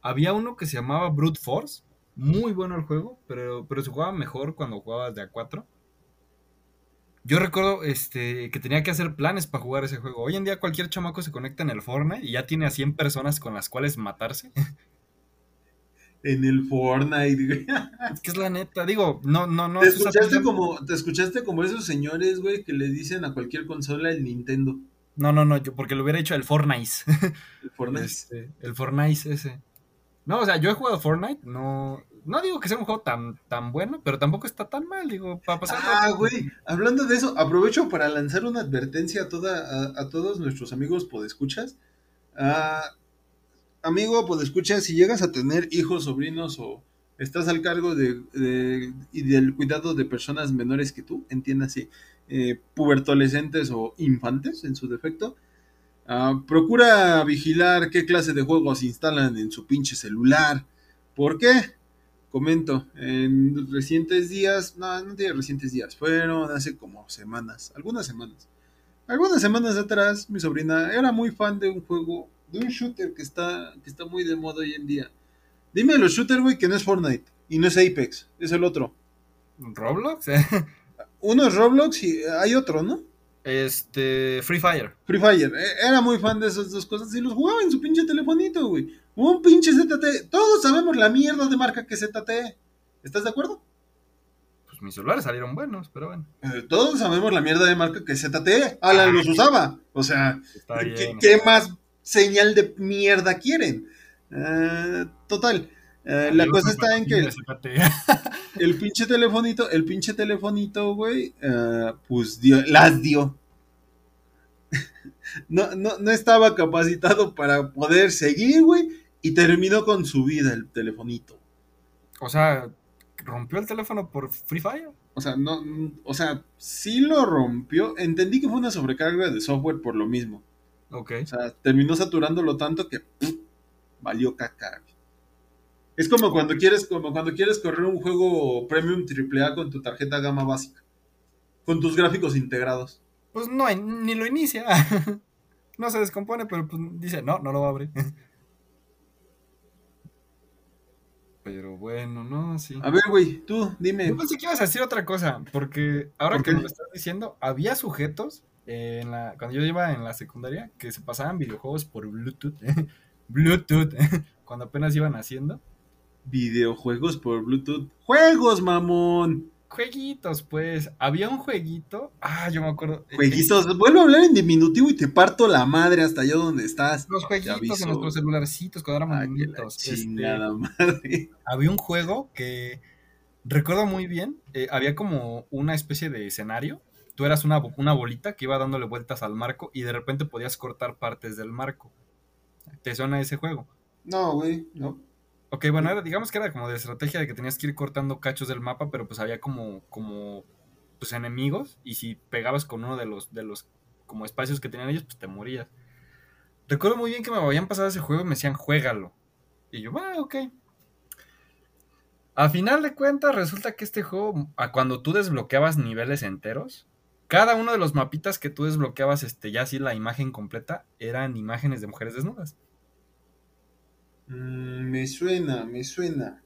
Había uno que se llamaba Brute Force, muy bueno el juego, pero, pero se jugaba mejor cuando jugabas de a 4. Yo recuerdo este, que tenía que hacer planes para jugar ese juego. Hoy en día cualquier chamaco se conecta en el Fortnite y ya tiene a 100 personas con las cuales matarse. [LAUGHS] En el Fortnite, Es que es la neta, digo, no, no, no. ¿Te escuchaste, como, te escuchaste como esos señores, güey, que le dicen a cualquier consola el Nintendo. No, no, no, yo porque lo hubiera hecho el Fortnite. El Fortnite. [LAUGHS] Este, el Fortnite ese. No, o sea, yo he jugado Fortnite, no, no digo que sea un juego tan, tan bueno, pero tampoco está tan mal, digo, para pasar. Ah, güey, hablando de eso, aprovecho para lanzar una advertencia a, toda, a, todos nuestros amigos podescuchas. Ah, amigo podescuchas, si llegas a tener hijos, sobrinos o estás al cargo de, y del cuidado de personas menores que tú, entiéndase, eh, pubertolescentes o infantes en su defecto, ah, procura vigilar qué clase de juegos instalan en su pinche celular. ¿Por qué? Comento, en recientes días, no, no tiene recientes días, fueron hace como semanas, algunas semanas. Algunas semanas atrás, mi sobrina era muy fan de un juego, de un shooter que está, que está muy de moda hoy en día. Dime los shooter, güey, que no es Fortnite y no es Apex, es el otro. ¿Roblox? [LAUGHS] Uno es Roblox y hay otro, ¿no? Este, Free Fire. Free Fire. E, era muy fan de esas dos cosas y los jugaba en su pinche telefonito, güey. Un pinche ZTE. Todos sabemos la mierda de marca que ZTE. ¿Estás de acuerdo? Pues mis celulares salieron buenos, pero bueno. Eh, todos sabemos la mierda de marca que ZTE. Alan los usaba. O sea, ¿qué, más señal de mierda quieren? Eh, total. Eh, la cosa está en que [LAUGHS] el, pinche telefonito, el pinche telefonito, güey, pues dio, las dio. [LAUGHS] no, no, no estaba capacitado para poder seguir, güey y terminó con su vida el telefonito. O sea, ¿rompió el teléfono por Free Fire? O sea, no, o sea, sí lo rompió. Entendí que fue una sobrecarga de software por lo mismo. Ok. O sea, terminó saturándolo tanto que valió caca. Es como cuando quieres, como cuando quieres correr un juego premium AAA con tu tarjeta gama básica. Con tus gráficos integrados. Pues no, ni lo inicia. [LAUGHS] no se descompone, pero pues dice, no, no lo va a abrir. [LAUGHS] Pero bueno, no, sí. A ver, güey, tú, dime. Yo pensé que ibas a decir otra cosa, porque ahora que me lo estás diciendo, había sujetos en la, cuando yo iba en la secundaria que se pasaban videojuegos por Bluetooth. [LAUGHS] Bluetooth, cuando apenas iban haciendo. Videojuegos por Bluetooth. ¡Juegos, mamón! Jueguitos, pues. Había un jueguito. Ah, yo me acuerdo. Eh, jueguitos. Vuelvo a hablar en diminutivo y te parto la madre hasta allá donde estás. Los jueguitos en nuestros celularcitos cuando éramos niñitos. Chingada este, madre. [LAUGHS] Había un juego que recuerdo muy bien. Eh, había como una especie de escenario. Tú eras una, una bolita que iba dándole vueltas al marco y de repente podías cortar partes del marco. ¿Te suena ese juego? No, güey, no. Ok, bueno, digamos que era como de estrategia de que tenías que ir cortando cachos del mapa, pero pues había como, como pues enemigos, y si pegabas con uno de los, de los como espacios que tenían ellos, pues te morías. Recuerdo muy bien que me habían pasado ese juego y me decían, juégalo. Y yo, ah, ok. A final de cuentas, resulta que este juego, cuando tú desbloqueabas niveles enteros, cada uno de los mapitas que tú desbloqueabas, este, ya así la imagen completa, eran imágenes de mujeres desnudas. Mm, me suena, me suena.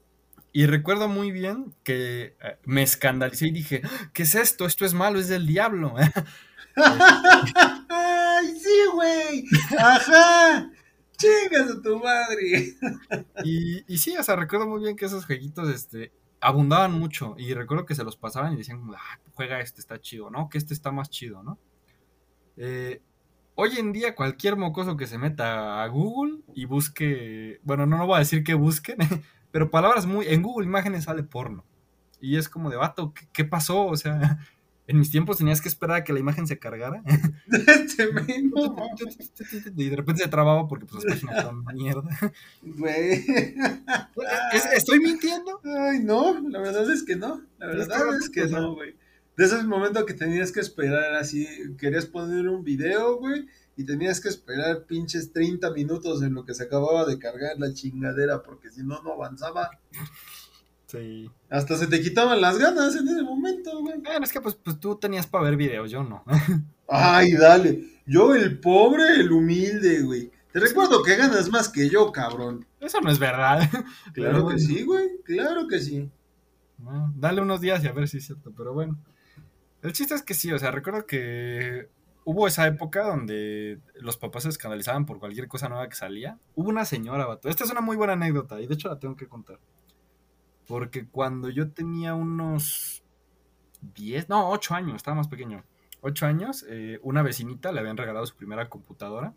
Y recuerdo muy bien que eh, me escandalicé y dije, ¿qué es esto? Esto es malo, es del diablo. [LAUGHS] ¡Ay, sí, güey! ¡Ajá! ¡Chingas a tu madre! [LAUGHS] y, y, sí, o sea, recuerdo muy bien que esos jueguitos este, abundaban mucho. Y recuerdo que se los pasaban y decían, ah, juega este, está chido, ¿no? Que este está más chido, ¿no? Eh, Hoy en día cualquier mocoso que se meta a Google y busque, bueno, no, no voy a decir que busquen, [LAUGHS] pero palabras muy, en Google Imágenes sale porno. Y es como de vato, ¿qué, pasó? O sea, [LAUGHS] en mis tiempos tenías que esperar a que la imagen se cargara. [LAUGHS] y de repente se trababa porque pues las páginas son mierda. Güey. ¿Estoy mintiendo? Ay, no, la verdad es que no. La verdad es que no, güey. De ese momento que tenías que esperar así, querías poner un video, güey, y tenías que esperar pinches 30 minutos en lo que se acababa de cargar la chingadera, porque si no, no avanzaba. Sí. Hasta se te quitaban las ganas en ese momento, güey. Bueno, es que pues, pues tú tenías para ver videos, yo no. [LAUGHS] Ay, dale. Yo el pobre, el humilde, güey. Te recuerdo que ganas más que yo, cabrón. Eso no es verdad. Claro que sí, güey. Claro que sí. dale unos días y a ver si es cierto, pero bueno. El chiste es que sí, o sea, recuerdo que hubo esa época donde los papás se escandalizaban por cualquier cosa nueva que salía. Hubo una señora, vato. Esta es una muy buena anécdota y de hecho la tengo que contar. Porque cuando yo tenía unos 10, no, 8 años, estaba más pequeño. 8 años, eh, una vecinita le habían regalado su primera computadora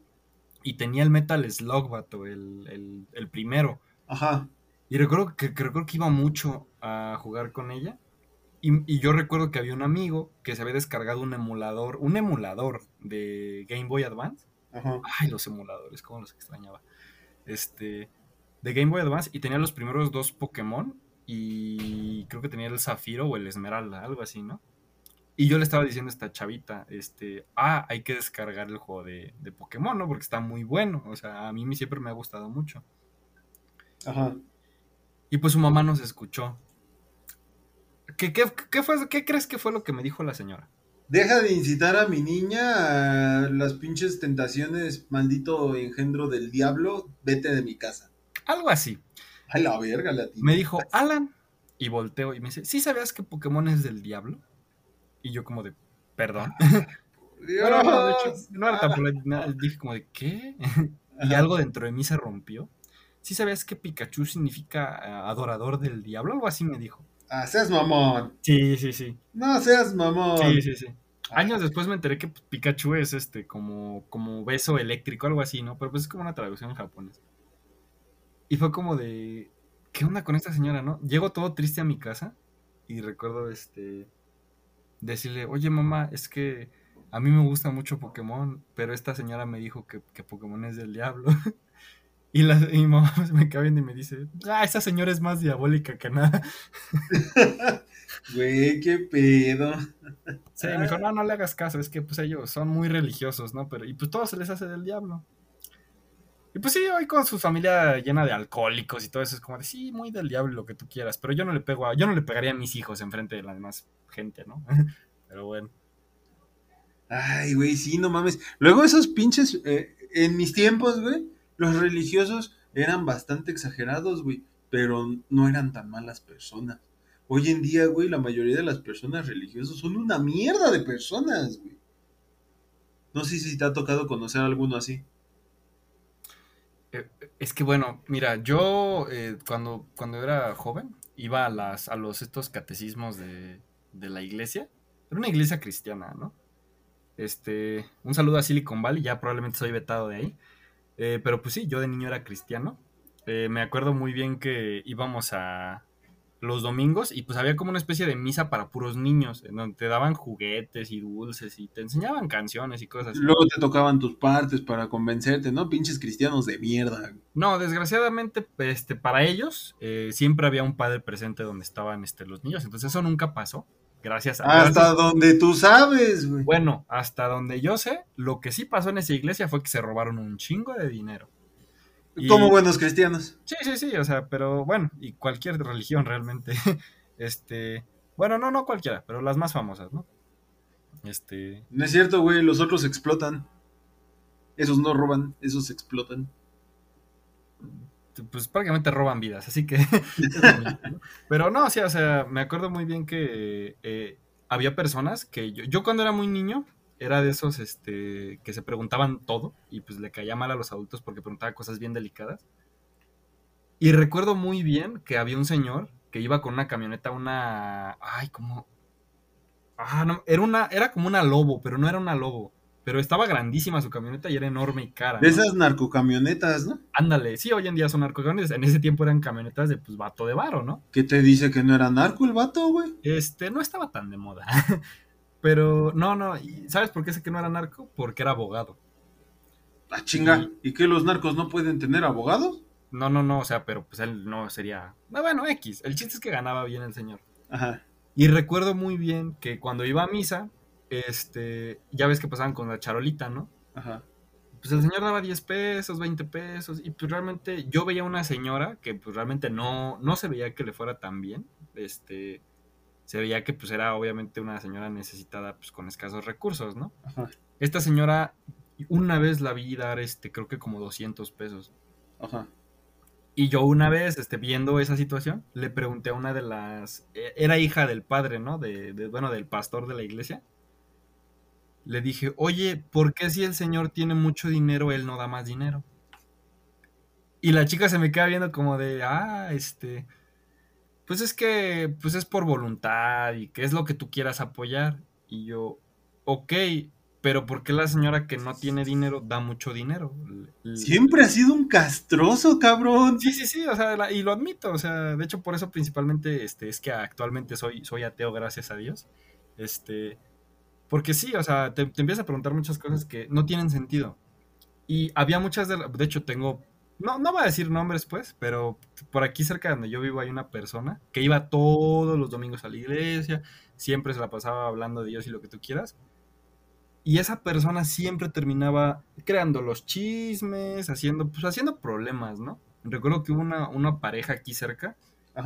y tenía el Metal Slug, vato, el, el, el primero. Ajá. Y recuerdo que, que recuerdo que iba mucho a jugar con ella. Y, y yo recuerdo que había un amigo que se había descargado un emulador, un emulador de Game Boy Advance. Ajá. Ay, los emuladores, cómo los extrañaba. Este, de Game Boy Advance y tenía los primeros dos Pokémon y creo que tenía el Zafiro o el Esmeralda, algo así, ¿no? Y yo le estaba diciendo a esta chavita, este, ah, hay que descargar el juego de, de Pokémon, ¿no? Porque está muy bueno, o sea, a mí siempre me ha gustado mucho. Ajá. Y pues su mamá nos escuchó. ¿Qué, qué, qué fue, ¿Qué crees que fue lo que me dijo la señora? Deja de incitar a mi niña a las pinches tentaciones, maldito engendro del diablo. Vete de mi casa. Algo así. Ay, la verga, la tía. Me dijo, Alan. Y volteo y me dice, ¿sí sabías que Pokémon es del diablo? Y yo como de, perdón. Dios. [LAUGHS] Bueno, no, de hecho, no era tan [LAUGHS] polite, Dije como de, ¿qué? [LAUGHS] y algo dentro de mí se rompió. ¿Sí sabías que Pikachu significa eh, adorador del diablo? Algo así me dijo. Ah, seas mamón. Sí, sí, sí. No seas mamón. Sí, sí, sí. Años después me enteré que Pikachu es este como, como beso eléctrico, algo así, ¿no? Pero pues es como una traducción en japonés. Y fue como de, ¿qué onda con esta señora, no? Llego todo triste a mi casa y recuerdo este decirle, oye mamá, es que a mí me gusta mucho Pokémon, pero esta señora me dijo que, que Pokémon es del diablo. [LAUGHS] Y, la, y mi mamá me cae viendo y me dice, ah, esa señora es más diabólica que nada. [LAUGHS] Güey, qué pedo. Sí, me dijo, no, no le hagas caso, es que pues ellos son muy religiosos, ¿no? Pero, y pues todo se les hace del diablo. Y pues sí, hoy con su familia llena de alcohólicos y todo eso, es como de, sí, muy del diablo lo que tú quieras, pero yo no le pego a, yo no le pegaría a mis hijos enfrente de la demás gente, ¿no? [LAUGHS] pero bueno. Ay, güey, sí, no mames. Luego esos pinches, eh, en mis tiempos, güey, los religiosos eran bastante exagerados, güey, pero no eran tan malas personas. Hoy en día, güey, la mayoría de las personas religiosas son una mierda de personas, güey. No sé si te ha tocado conocer a alguno así. Eh, Es que bueno, mira, yo eh, cuando, cuando era joven iba a las a los estos catecismos de, de la iglesia. Era una iglesia cristiana, ¿no? Este, un saludo a Silicon Valley, ya probablemente soy vetado de ahí. Eh, pero pues sí, yo de niño era cristiano. Eh, me acuerdo muy bien que íbamos a los domingos y pues había como una especie de misa para puros niños, en donde te daban juguetes y dulces y te enseñaban canciones y cosas así. Luego te tocaban tus partes para convencerte, ¿no? Pinches cristianos de mierda. No, desgraciadamente, este, para ellos eh, siempre había un padre presente donde estaban este, los niños, entonces eso nunca pasó. Gracias a Hasta gracias- donde tú sabes, güey. Bueno, hasta donde yo sé, lo que sí pasó en esa iglesia fue que se robaron un chingo de dinero. y- Como buenos cristianos. Sí, sí, sí, o sea, pero bueno, y cualquier religión realmente. [LAUGHS] Este, bueno, no, no cualquiera, pero las más famosas, ¿no? Este, No es cierto, güey, los otros explotan. Esos no roban, esos explotan. Pues prácticamente roban vidas, así que... [LAUGHS] Pero no, sí, o sea, me acuerdo muy bien que eh, había personas que yo, yo cuando era muy niño era de esos este, que se preguntaban todo y pues le caía mal a los adultos porque preguntaba cosas bien delicadas. Y recuerdo muy bien que había un señor que iba con una camioneta, una... Ay, como... Ah, no, era una, era como una lobo, pero no era una lobo. Pero estaba grandísima su camioneta y era enorme y cara. De ¿no? esas narcocamionetas, ¿no? Ándale, sí, hoy en día son narcocamionetas. En ese tiempo eran camionetas de pues vato de varo, ¿no? ¿Qué te dice que no era narco el vato, güey? Este, no estaba tan de moda. [LAUGHS] Pero no, no, ¿y ¿sabes por qué sé que no era narco? Porque era abogado. Ah, chinga. ¿Y que los narcos no pueden tener abogados? No, no, no, o sea, pero pues él no sería. Ah, Bueno, X. El chiste es que ganaba bien el señor. Ajá. Y recuerdo muy bien que cuando iba a misa, este, ya ves que pasaban con la charolita, ¿no? Ajá. Pues el señor daba 10 pesos, 20 pesos, y pues realmente yo veía una señora que pues realmente no, no se veía que le fuera tan bien, este, se veía que pues era obviamente una señora necesitada pues con escasos recursos, ¿no? Ajá. Esta señora una vez la vi dar, este, creo que como 200 pesos. Ajá. Y yo una vez, este, viendo esa situación, le pregunté a una de las... eh, Era hija del padre, ¿no? De, de- bueno, del pastor de la iglesia. Le dije, oye, ¿por qué si el señor tiene mucho dinero, él no da más dinero? Y la chica se me queda viendo como de, ah, este... Pues es que, pues es por voluntad y que es lo que tú quieras apoyar. Y yo, ok, pero ¿por qué la señora que no tiene dinero da mucho dinero? Siempre ha sido un castroso, cabrón. Sí, sí, sí, o sea, y lo admito, o sea, de hecho por eso principalmente este, es que actualmente soy, soy ateo, gracias a Dios. Este, porque sí, o sea, te, te empiezas a preguntar muchas cosas que no tienen sentido. Y había muchas de, de hecho tengo, no, no voy a decir nombres pues, pero por aquí cerca de donde yo vivo hay una persona que iba todos los domingos a la iglesia, siempre se la pasaba hablando de Dios y lo que tú quieras y esa persona siempre terminaba creando los chismes, haciendo, pues haciendo problemas, ¿no? Recuerdo que hubo una, una pareja aquí cerca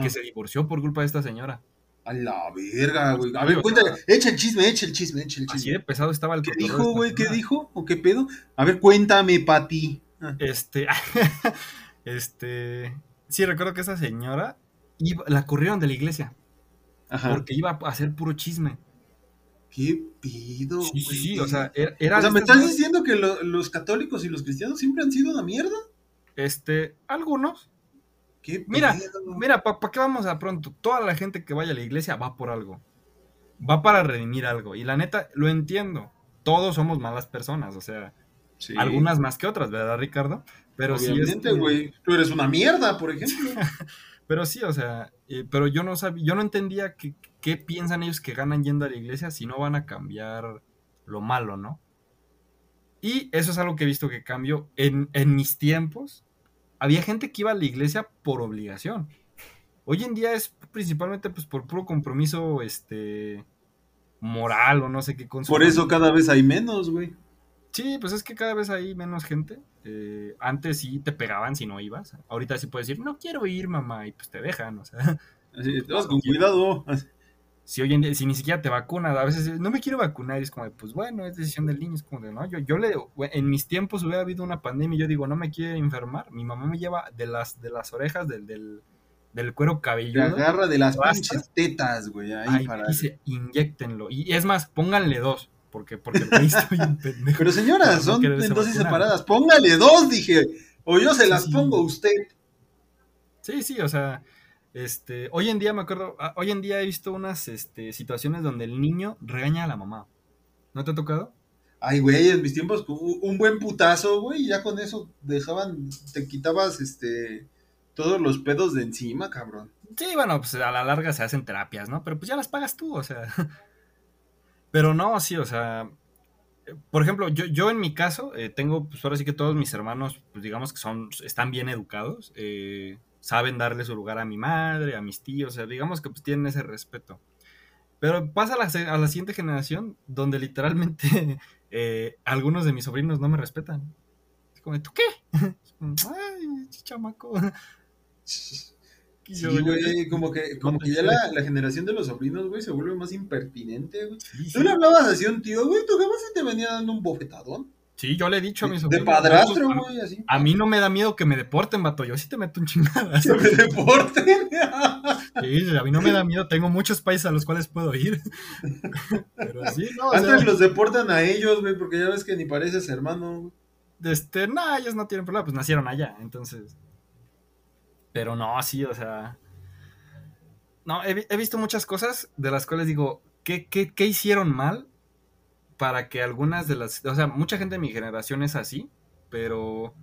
que se divorció por culpa de esta señora. A la verga, güey. A ver, cuéntale, echa el chisme, echa el chisme, echa el chisme. Así de pesado estaba el ¿Qué dijo, güey? ¿Qué dijo? ¿O qué pedo? A ver, cuéntame, Pati. Ah. Este, [LAUGHS] este, sí, recuerdo que esa señora iba, la corrieron de la iglesia. Ajá. Porque iba a hacer puro chisme. ¿Qué pido? Sí, sí, sí, o sea, era. O sea, ¿me estás diciendo que los católicos y los cristianos siempre han sido una mierda? Este, algunos. ¿Qué mira, mira, ¿para qué vamos a pronto? Toda la gente que vaya a la iglesia va por algo. Va para redimir algo. Y la neta, lo entiendo. Todos somos malas personas, o sea, algunas más que otras, ¿verdad, Ricardo? Pero Obviamente, güey. Tú eres una mierda, por ejemplo. [LAUGHS] Pero sí, o sea, eh, pero yo no sabía, yo no entendía qué piensan ellos que ganan yendo a la iglesia si no van a cambiar lo malo, ¿no? Y eso es algo que he visto que cambio. En, en mis tiempos, había gente que iba a la iglesia por obligación. Hoy en día es principalmente pues por puro compromiso este moral o no sé qué Por eso cada vez hay menos, güey. Sí, pues es que cada vez hay menos gente. Eh, antes sí te pegaban si no ibas. Ahorita sí puedes decir, no quiero ir, mamá, y pues te dejan, o sea. Así, con cuidado. Si hoy en día, si ni siquiera te vacunas, a veces no me quiero vacunar, y es como de, pues bueno, es decisión del niño, es como de, no, yo, yo le, en mis tiempos hubiera habido una pandemia y yo digo, no me quiero enfermar, mi mamá me lleva de las, de las orejas, del, del, del cuero cabelludo. Te agarra de las pinches tetas, güey, ahí, para... dice, inyectenlo, y es más, pónganle dos, porque, porque [LAUGHS] estoy un pendejo. Pero señora, son en dosis separadas. Póngale dos, dije. O yo se las pongo a usted. Sí, sí, o sea, este, hoy en día me acuerdo, ah, hoy en día he visto unas este, situaciones donde el niño regaña a la mamá. ¿No te ha tocado? Ay, güey, en mis tiempos un buen putazo, güey, y ya con eso dejaban, te quitabas este todos los pedos de encima, cabrón. Sí, bueno, pues a la larga se hacen terapias, ¿no? Pero pues ya las pagas tú, o sea. [LAUGHS] Pero no, sí, o sea, por ejemplo, yo, yo en mi caso eh, tengo, pues ahora sí que todos mis hermanos, pues digamos que son, están bien educados, eh, saben darle su lugar a mi madre, a mis tíos, o sea, digamos que pues tienen ese respeto. Pero pasa a la, a la siguiente generación donde literalmente [LAUGHS] eh, algunos de mis sobrinos no me respetan. Es como, ¿tú qué? [LAUGHS] Ay, chamaco. [LAUGHS] Sí, güey, como que, como que ya la, la, generación de los sobrinos, güey, se vuelve más impertinente, güey. Tú le hablabas así a un tío, güey, tu jamás se te venía dando un bofetadón. Sí, yo le he dicho a mis. De padrastro, güey, así. A mí no me da miedo que me deporten, vato. Yo sí te meto un chingada. [LAUGHS] ¿Que me deporten? [LAUGHS] sí, a mí no me da miedo. Tengo muchos países a los cuales puedo ir. [LAUGHS] Pero sí, no. Antes los deportan a ellos, güey, porque ya ves que ni pareces hermano. Este, no, ellos no tienen problema, pues nacieron allá, entonces. Pero no, sí, o sea. No, he, visto muchas cosas de las cuales digo, ¿qué, ¿qué, hicieron mal para que algunas de las. O sea, mucha gente de mi generación es así, pero.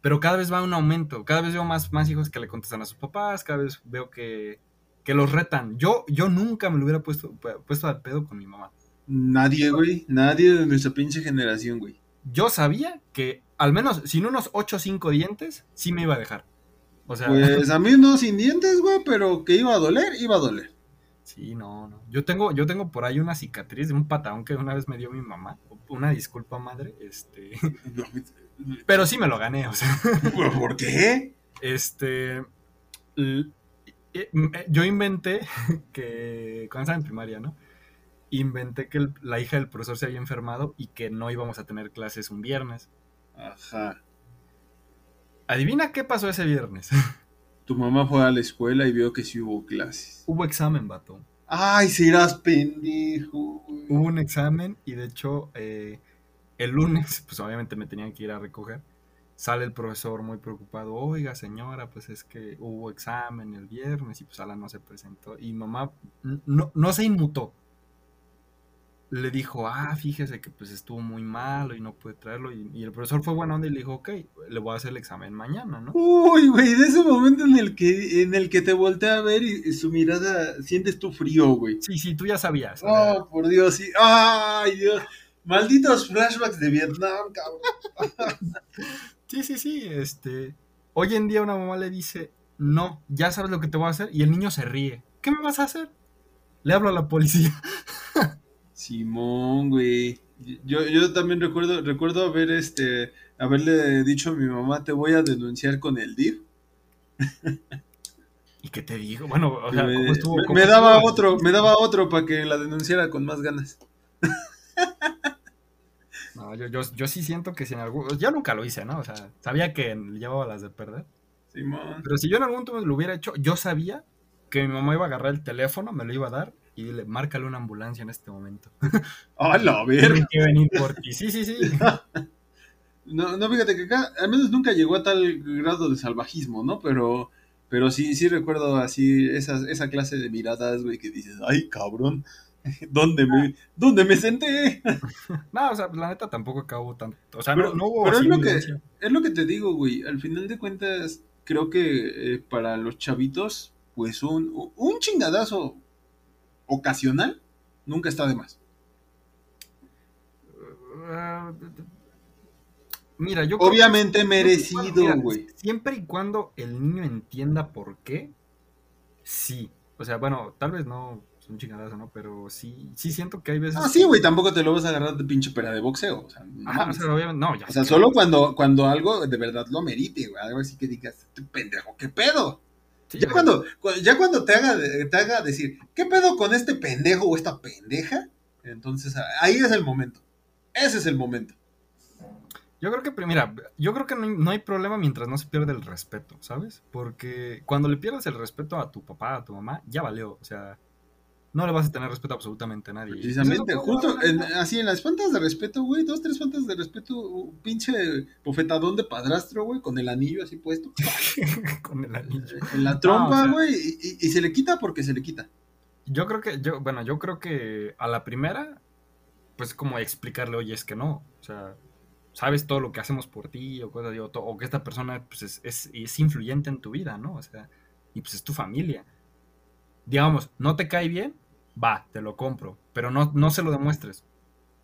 Pero cada vez va un aumento. Cada vez veo más, más hijos que le contestan a sus papás. Cada vez veo que, que los retan. Yo, yo nunca me lo hubiera puesto, puesto al pedo con mi mamá. Nadie, güey. Nadie de nuestra pinche generación, güey. Yo sabía que, al menos, sin unos 8 o 5 dientes, sí me iba a dejar. Pues a mí no sin dientes, güey, pero que iba a doler, iba a doler. Sí, no, no. Yo tengo, yo tengo por ahí una cicatriz de un patadón que una vez me dio mi mamá. Una disculpa, madre. Este. [LAUGHS] pero sí me lo gané, o sea. ¿Por qué? Este. Yo inventé [LAUGHS] que. Cuando estaba en primaria, ¿no? Inventé que la hija del profesor se había enfermado y que no íbamos a tener clases un viernes. Ajá. Adivina qué pasó ese viernes. [LAUGHS] Tu mamá fue a la escuela y vio que sí hubo clases. Hubo examen, vato. Ay, serás pendejo. Hubo un examen y de hecho eh, el lunes, pues obviamente me tenían que ir a recoger. Sale el profesor muy preocupado. Oiga, señora, pues es que hubo examen el viernes y pues Ala no se presentó. Y mamá no, no se inmutó. Le dijo, ah, fíjese que pues estuvo muy malo y no puede traerlo. Y, el profesor fue bueno y le dijo, ok, le voy a hacer el examen mañana, ¿no? Uy, güey, de ese momento en el que, en el que te voltea a ver y, su mirada, sientes tu frío, güey. Sí, sí, tú ya sabías. Oh, por Dios, sí. Ay, Dios. Malditos flashbacks de Vietnam, cabrón. [LAUGHS] sí, sí, sí, este... Hoy en día una mamá le dice, no, ya sabes lo que te voy a hacer, y el niño se ríe. ¿Qué me vas a hacer? Le hablo a la policía. [LAUGHS] Simón, güey. Yo, yo también recuerdo, recuerdo haber este, haberle dicho a mi mamá, te voy a denunciar con el DIF. ¿Y qué te digo? Bueno, o sea, me, ¿cómo estuvo? me, daba otro, me daba otro para que la denunciara con más ganas. No, yo, yo, yo, sí siento que si en algún... Yo nunca lo hice, ¿no? O sea, sabía que llevaba las de perder. Simón. Pero si yo en algún momento lo hubiera hecho, yo sabía que mi mamá iba a agarrar el teléfono, me lo iba a dar y dile, márcale una ambulancia en este momento. [LAUGHS] ¡Ah, la verga! que venir por ti. Sí, sí, sí. [LAUGHS] no, no, fíjate que acá, al menos nunca llegó a tal grado de salvajismo, ¿no? Pero, pero sí, sí recuerdo así esa, esa clase de miradas, güey, que dices, ¡ay, cabrón! [LAUGHS] ¿Dónde me, ¿Dónde me senté? no, o sea, la neta tampoco acabó tanto. O sea, no, no, hubo. Pero es lo, que, es lo que te digo, güey. Al final de cuentas, creo que eh, para los chavitos, pues un, un chingadazo ocasional nunca está de más. mira, yo. Obviamente merecido, güey. Siempre y cuando el niño entienda por qué, sí. O sea, bueno, tal vez no es un chingadazo, ¿no? Pero sí, sí siento que hay veces. Ah, sí, güey, tampoco te lo vas a agarrar de pinche pera de boxeo. O sea, no, o sea, no, ya o sea solo cuando, cuando algo de verdad lo merite, güey. Algo así que digas, este pendejo, ¿qué pedo? Ya, cuando, ya cuando te haga, te haga decir, ¿qué pedo con este pendejo o esta pendeja? Entonces ahí es el momento. Ese es el momento. Yo creo que, mira, yo creo que no hay, problema mientras no se pierde el respeto, ¿sabes? Porque cuando le pierdes el respeto a tu papá, a tu mamá, ya valió. O sea, no le vas a tener respeto a absolutamente nadie. Precisamente, justo así en las faltas de respeto, güey, dos, tres faltas de respeto, pinche bofetadón de padrastro, güey, con el anillo así puesto. [LAUGHS] con el anillo. En la trompa, güey, y, se le quita porque se le quita. Yo creo que, yo, bueno, yo creo que a la primera, pues como explicarle, oye, es que no, o sea, sabes todo lo que hacemos por ti, o cosas, o, o que esta persona pues, es, es, es influyente en tu vida, ¿no? O sea, y pues es tu familia digamos, no te cae bien, va, te lo compro, pero no, no se lo demuestres.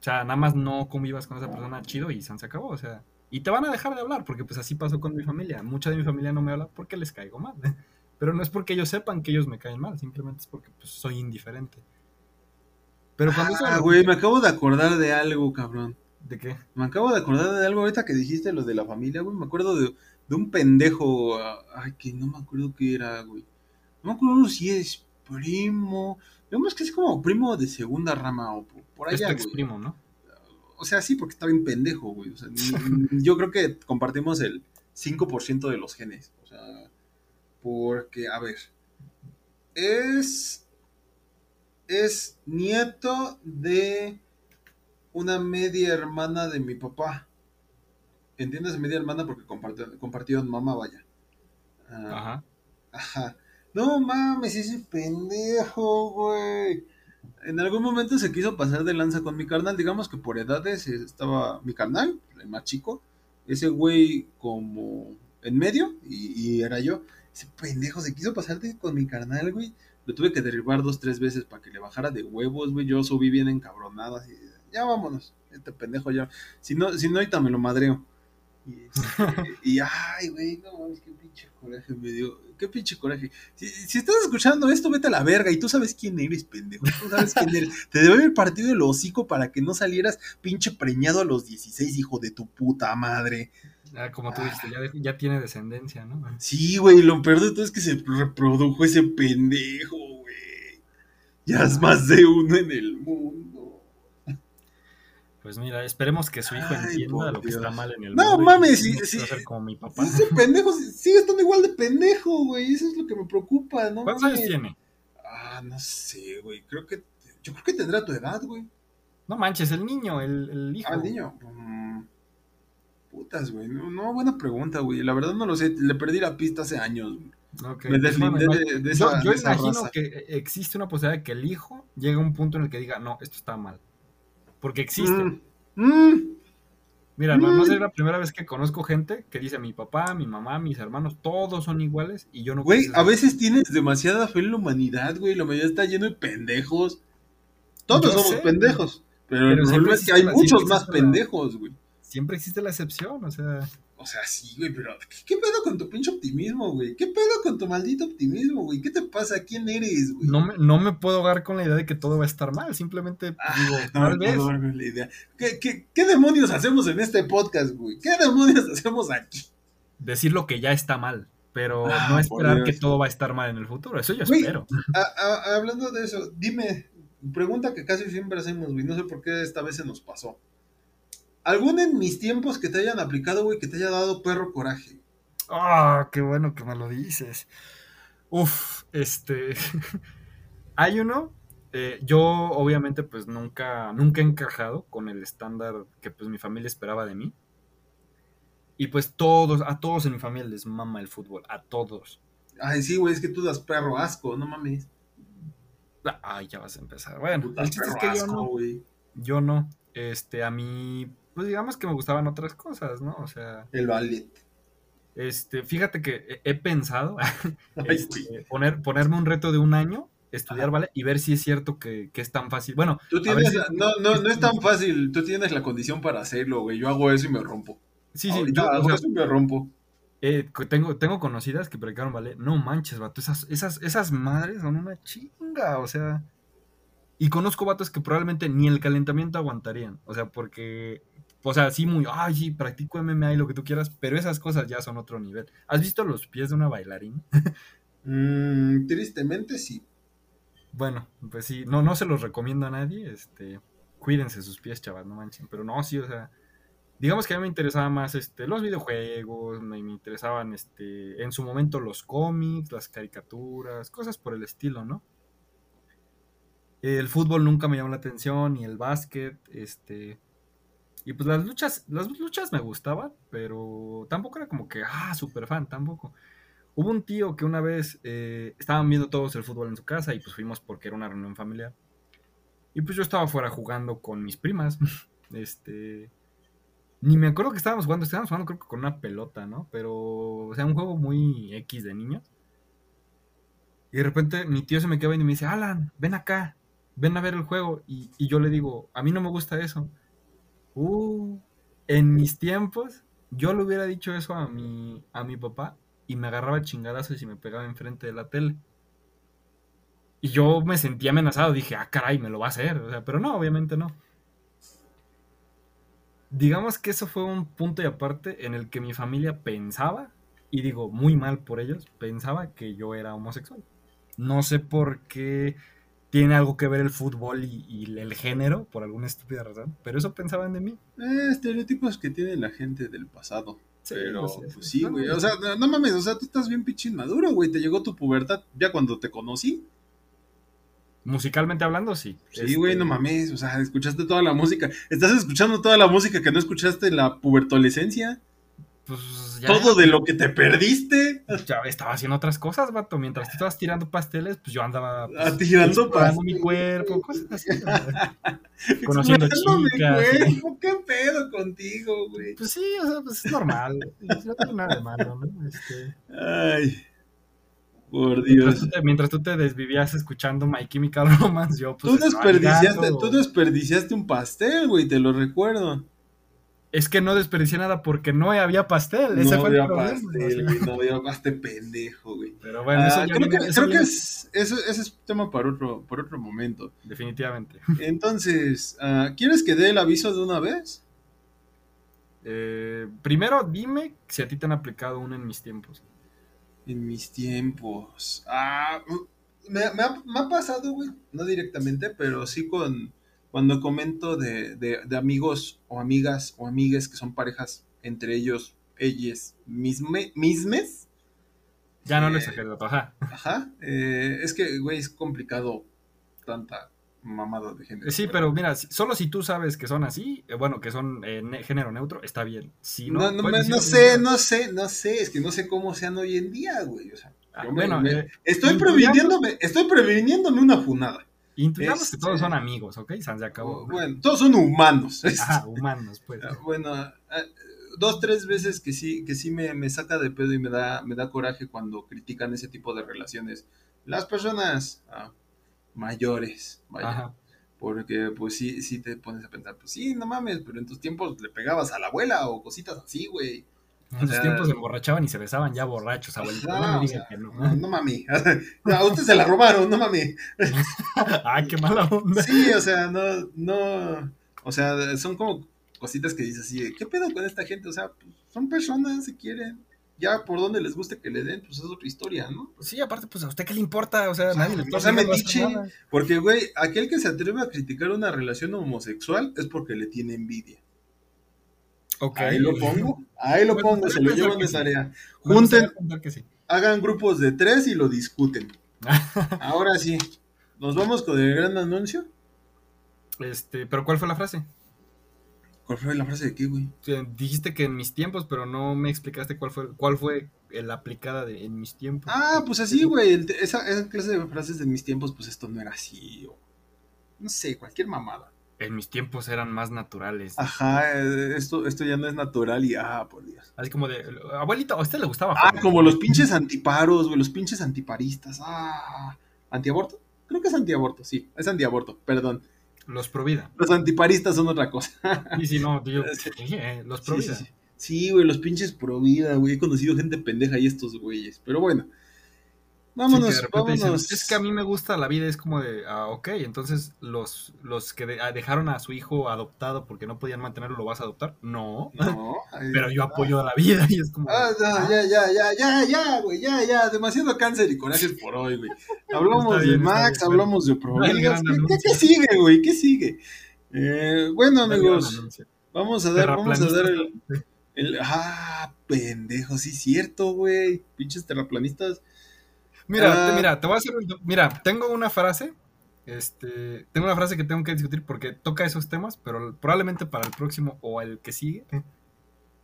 O sea, nada más no convivas con esa persona chido y se acabó, o sea. Y te van a dejar de hablar, porque pues así pasó con mi familia. Mucha de mi familia no me habla porque les caigo mal. [LAUGHS] Pero no es porque ellos sepan que ellos me caen mal, simplemente es porque pues, soy indiferente. Pero cuando ah, güey, me acabo de acordar de algo, cabrón. ¿De qué? Me acabo de acordar de algo ahorita que dijiste lo de la familia, güey. Me acuerdo de, de un pendejo. Ah, ay, que no me acuerdo qué era, güey. No me acuerdo si es primo. Digamos que es como primo de segunda rama o por allá. Es primo, ¿no? O sea, sí, porque está bien pendejo, güey. O sea, [LAUGHS] yo creo que compartimos el 5% de los genes. O sea, porque, a ver, es. Es nieto de una media hermana de mi papá. ¿Entiendes? Media hermana porque compartieron mamá, vaya. Ah, ajá. Ajá. No mames, ese pendejo, güey. En algún momento se quiso pasar de lanza con mi carnal. Digamos que por edades estaba mi carnal, el más chico. Ese güey como en medio y, era yo. Ese pendejo se quiso pasar con mi carnal, güey. Lo tuve que derribar dos, tres veces para que le bajara de huevos, güey. Yo subí bien encabronado. Así, ya vámonos. Este pendejo ya. Si no, si no ahorita me lo madreo. Y, este, [LAUGHS] y ay, güey, no mames, qué pinche coraje me dio qué pinche coraje. Si, estás escuchando esto, vete a la verga y tú sabes quién eres, pendejo. Tú sabes quién eres. [LAUGHS] Te debe haber partido el hocico para que no salieras pinche preñado a los 16, hijo de tu puta madre. Ah, como tú dijiste, ya, tiene descendencia, ¿no? Sí, güey, lo peor de todo es que se reprodujo ese pendejo, güey. Ya es más de uno en el mundo. Pues mira, esperemos que su hijo entienda lo que está mal en el no, mundo. No mames, sí, sí. como mi papá. Ese pendejo sigue estando igual de pendejo, güey. Eso es lo que me preocupa, ¿no? ¿Cuántos años tiene? Ah, no sé, güey. Creo que. Yo creo que tendrá tu edad, güey. No manches, el niño, el, el hijo. Ah, el niño. Mm, putas, güey. No, buena pregunta, güey. La verdad no lo sé. Le perdí la pista hace años, güey. Okay. Me pues deslindé de, de, esa Yo, yo imagino que existe una posibilidad de que el hijo llegue a un punto en el que diga, no, esto está mal porque existe. Mm, mm, Mira, Mm. es la primera vez que conozco gente que dice mi papá, mi mamá, mis hermanos, todos son iguales y yo no Güey, a veces tienes demasiada fe en la humanidad, güey. La mayoría está lleno de pendejos. Todos Yo somos sé, pendejos. Pero, Pero el problema es que hay muchos más la- pendejos, güey. siempre existe la excepción, o sea, O sea, sí, güey, pero ¿qué, qué pedo con tu pinche optimismo, güey? ¿Qué pedo con tu maldito optimismo, güey? ¿Qué te pasa? ¿Quién eres, güey? no me, no me puedo ahogar con la idea de que todo va a estar mal, simplemente Ah, digo, no tal me vez, puedo la idea. ¿Qué, qué, qué demonios hacemos en este podcast, güey? ¿Qué demonios [LAUGHS] hacemos aquí? decir lo que ya está mal, pero Ah, no esperar que todo va a estar mal en el futuro, eso yo Güey, espero. A- a- hablando de eso, dime, pregunta que casi siempre hacemos, güey, no sé por qué esta vez se nos pasó. ¿Algún en mis tiempos que te hayan aplicado, güey, que te haya dado perro coraje? Ah, qué bueno que me lo dices. Uf, este. [LAUGHS] Hay uno. eh, yo, obviamente, pues nunca, nunca he encajado con el estándar que pues mi familia esperaba de mí. Y pues todos, a todos en mi familia les mama el fútbol, a todos. Ay, sí, güey, es que tú das perro asco, no mames. Ay, ya vas a empezar. Bueno, el chiste es que yo no. Yo no. Este, a mí, pues digamos que me gustaban otras cosas, ¿no? O sea, El ballet. este, fíjate que he- he pensado [LAUGHS] este, poner, ponerme un reto de un año, estudiar, ¿vale? Y ver si es cierto que, que es tan fácil. Bueno, Tú tienes, si- no, no, no es tan fácil, tú tienes la condición para hacerlo, güey. Yo hago eso y me rompo. sí, sí, Ahorita yo, o hago sea, eso y me rompo. eh, tengo, tengo conocidas que practicaron ballet. No manches, vato, esas, esas, esas madres son una chinga, o sea. Y conozco vatos que probablemente ni el calentamiento aguantarían. O sea, porque. O sea, sí, muy. Ay, sí, practico MMA y lo que tú quieras. Pero esas cosas ya son otro nivel. ¿Has visto los pies de una bailarina? Mm, tristemente sí. Bueno, pues sí, no, no se los recomiendo a nadie, este, cuídense sus pies, chavas, no manchen, pero no, sí, o sea, digamos que a mí me interesaban más, este, los videojuegos, me, me interesaban, este, en su momento los cómics, las caricaturas, cosas por el estilo, ¿no? El fútbol nunca me llamó la atención, ni el básquet, este, y pues las luchas, las luchas me gustaban, pero tampoco era como que, ah, súper fan, tampoco. Hubo un tío que una vez eh, estaban viendo todos el fútbol en su casa y pues fuimos porque era una reunión familiar. Y pues yo estaba afuera jugando con mis primas. [LAUGHS] Este. Ni me acuerdo que estábamos jugando, estábamos jugando creo que con una pelota, ¿no? Pero, o sea, un juego muy X de niños. Y de repente mi tío se me queda viendo y me dice, Alan, ven acá, ven a ver el juego. Y yo le digo, a mí no me gusta eso. Uh, en mis tiempos, yo le hubiera dicho eso a mi, a mi papá y me agarraba chingadazos y me pegaba enfrente de la tele. Y yo me sentía amenazado, dije, ah, caray, me lo va a hacer. O sea, pero no, obviamente no. Digamos que eso fue un punto y aparte en el que mi familia pensaba, y digo muy mal por ellos, pensaba que yo era homosexual. No sé por qué tiene algo que ver el fútbol y, y el género, por alguna estúpida razón, pero eso pensaban de mí. Eh, estereotipos que tiene la gente del pasado. Sí, Pero, no sé, pues sí. güey. O sea, no, no mames, o sea, tú estás bien pinche inmaduro, güey. Te llegó tu pubertad ya cuando te conocí. Musicalmente hablando, sí. Sí, güey, Este, no mames. O sea, escuchaste toda la música. Estás escuchando toda la música que no escuchaste en la pubertolescencia. Pues ya, Todo de lo que te perdiste. ya estaba haciendo otras cosas, vato. Mientras tú estabas tirando pasteles, pues yo andaba pues, Ah, tirando explorando mi pasteles. cuerpo, cosas así. [LAUGHS] Conociendo Explorando mi chicas, cuerpo. ¿Qué pedo contigo, güey? Pues sí, o sea, pues es normal. No tiene nada de malo, ¿no? Este, Ay. Por mientras, Dios. tú te, mientras tú te desvivías escuchando My Chemical Romance, yo pues Tú desperdiciaste, tú desperdiciaste un pastel, güey, te lo recuerdo. Es que no desperdicié nada porque no había pastel. Ese no fue el había problema. pastel, güey, no había pastel pendejo, güey. Pero bueno, Ah, eso ya creo que, eso creo que es, eso, ese es tema para otro, por otro momento. Definitivamente. Entonces, ah, ¿quieres que dé el aviso de una vez? Eh, primero, dime si a ti te han aplicado uno en mis tiempos. En mis tiempos. Ah, me, me ha, me ha pasado, güey, no directamente, pero sí con cuando comento de, de- de amigos o amigas o amigues que son parejas entre ellos, ellas, misme, mismes. Ya no Eh, lo exageré, ajá. Ajá. eh, es que, güey, es complicado tanta mamada de género. Sí, pero mira, solo si tú sabes que son así, eh, bueno, que son eh, ne- género neutro, está bien. Si no, No, no, puedes me- no decir- sé, no sé, no sé, es que no sé cómo sean hoy en día, güey. O sea, Ah, me- bueno, me- eh, estoy previniéndome, estoy previniéndome una funada. Intuyamos que todos Este- son amigos, ¿ok? San se acabó. Bueno, todos son humanos. [LAUGHS] Ajá, humanos, pues. Ah, Bueno, ah, dos, tres veces que sí, que sí me, me saca de pedo y me da, me da coraje cuando critican ese tipo de relaciones. Las personas ah, mayores, vaya. Ajá. Porque pues sí, sí te pones a pensar, pues sí, no mames, pero en tus tiempos le pegabas a la abuela o cositas así, güey. En sus sea- tiempos se emborrachaban y se besaban ya borrachos, abuelito. No me o digan sea, que no. No, no mami. [LAUGHS] A usted se la robaron, no mami. [LAUGHS] Ay, qué mala onda. Sí, o sea, no, no, o sea, son como cositas que dices así, ¿qué pedo con esta gente? O sea, pues, son personas, se quieren, ya por donde les guste que le den, pues es otra historia, ¿no? Sí, aparte, pues a usted qué le importa, o sea, O sea, nadie le no está sea metiche. nada. Porque, güey, aquel que se atreve a criticar una relación homosexual es porque le tiene envidia. Ahí lo pongo, ahí lo Bueno, pongo, se lo llevan de tarea. Junten, sí. hagan grupos de tres y lo discuten. [LAUGHS] Ahora sí, nos vamos con el gran anuncio. Este, pero ¿cuál fue la frase? ¿Cuál fue la frase de qué, güey? Dijiste que en mis tiempos, pero no me explicaste cuál fue, cuál fue la aplicada de en mis tiempos. Ah, pues así, güey. el- Esa, esa clase de frases de mis tiempos, pues esto no era así. O, no sé, cualquier mamada. En mis tiempos eran más naturales. Ajá, eh, esto, esto ya no es natural y ah, por Dios. Así como de, abuelito, ¿a usted le gustaba? Ah, Juan?" como los pinches antiparos, güey, los pinches antiparistas. Ah, ¿antiaborto? Creo que es antiaborto, sí, es antiaborto, perdón. Los Provida. Los antiparistas son otra cosa. Y si no, [LAUGHS] Sí. eh, los Sí, Provida. sí, sí. Sí, güey, los pinches pro vida, güey. He conocido gente pendeja y estos güeyes. Pero bueno, Sí, vámonos, dicen, vámonos. es que a mí me gusta la vida, es como de, ah, ok, entonces los, los que de- ah, dejaron a su hijo adoptado porque no podían mantenerlo, ¿lo vas a adoptar? No, No, [LAUGHS] pero yo apoyo a la vida y es como... Ah, ah, ya, ya, ya, ya, ya, güey, ya, ya, demasiado cáncer y coraje por hoy, güey. [LAUGHS] Hablamos bien, de Max, bien, hablamos de problemas. ¿Qué, qué- sigue, güey? ¿Qué sigue? Eh, bueno, amigos, vamos a dar, vamos a dar el, el- Ah, pendejo, sí, cierto, güey. Pinches terraplanistas. Mira, Ah. te, mira, te voy a hacer. un- Mira, tengo una frase. Este, tengo una frase que tengo que discutir porque toca esos temas, pero probablemente para el próximo o el que sigue.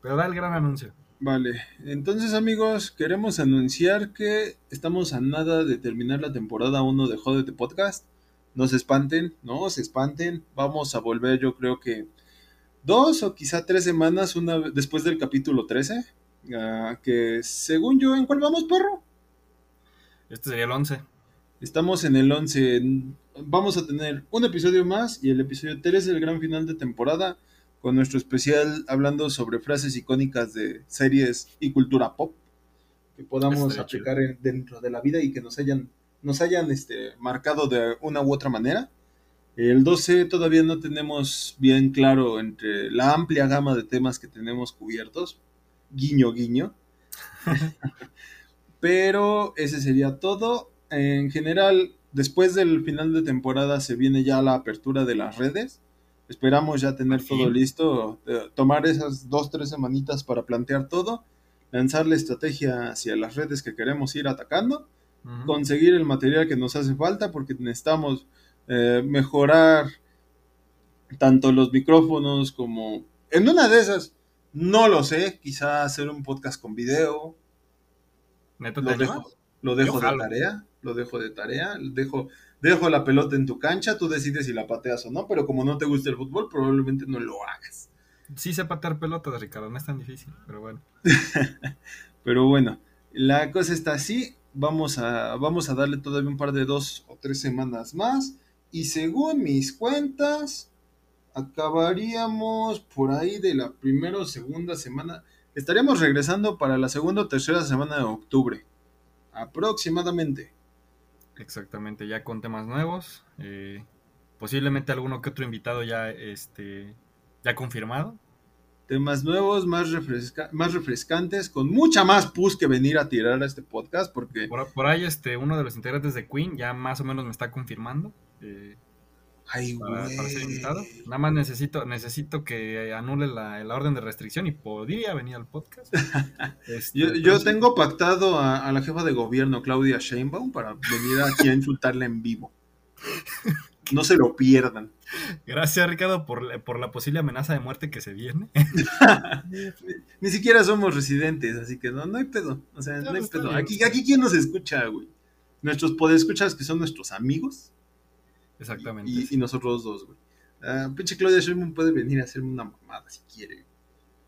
Pero da el gran anuncio. Vale, entonces, amigos, queremos anunciar que estamos a nada de terminar la temporada 1 de Jódete Podcast. No se espanten, no se espanten. Vamos a volver, yo creo que dos o quizá tres semanas una, después del capítulo 13. ah, que según yo, ¿en cuál vamos, perro? Este sería el 11. Estamos en el 11. Vamos a tener un episodio más y el episodio 3 el gran final de temporada con nuestro especial hablando sobre frases icónicas de series y cultura pop que podamos Estaría aplicar en- dentro de la vida y que nos hayan nos hayan este, marcado de una u otra manera. El 12 todavía no tenemos bien claro entre la amplia gama de temas que tenemos cubiertos. Guiño, guiño. [LAUGHS] Pero ese sería todo. En general, después del final de temporada se viene ya la apertura de las redes. Esperamos ya tener todo listo, eh, tomar esas dos, tres semanitas para plantear todo, lanzar la estrategia hacia las redes que queremos ir atacando, conseguir el material que nos hace falta porque necesitamos eh, mejorar tanto los micrófonos como... En una de esas, no lo sé, quizá hacer un podcast con video, ¿Neta lo dejo, lo de tarea, lo dejo de tarea, dejo, dejo la pelota en tu cancha, tú decides si la pateas o no, pero como no te gusta el fútbol, probablemente no lo hagas. Sí sé patear pelotas, Ricardo, no es tan difícil, pero bueno. [LAUGHS] Pero bueno, la cosa está así, vamos a, vamos a darle todavía un par de dos o tres semanas más, y según mis cuentas, acabaríamos por ahí de la primera o segunda semana, estaríamos regresando para la segunda o tercera semana de octubre, aproximadamente. Exactamente, ya con temas nuevos. eh, posiblemente alguno que otro invitado ya, este, ya confirmado. temas nuevos, más, refresca- más refrescantes, con mucha más pus que venir a tirar a este podcast, porque Por, por ahí, este, uno de los integrantes de Queen ya más o menos me está confirmando. eh, ay, para, para ser invitado. güey. Nada más necesito, necesito que anule la, la orden de restricción y podría venir al podcast. [LAUGHS] Este, Yo, yo tengo pactado a, a la jefa de gobierno, Claudia Sheinbaum, para venir aquí a insultarla en vivo. No se lo pierdan. Gracias, Ricardo, por, la- por la posible amenaza de muerte que se viene. [LAUGHS] Ni siquiera somos residentes, así que no, no hay pedo. O sea, no, No, hay pedo. Aquí, aquí quién nos escucha, güey. Nuestros podescuchas que son nuestros amigos. Exactamente. Y, y nosotros dos, güey. Ah, pinche Claudia Sheinbaum puede venir a hacerme una mamada si quiere.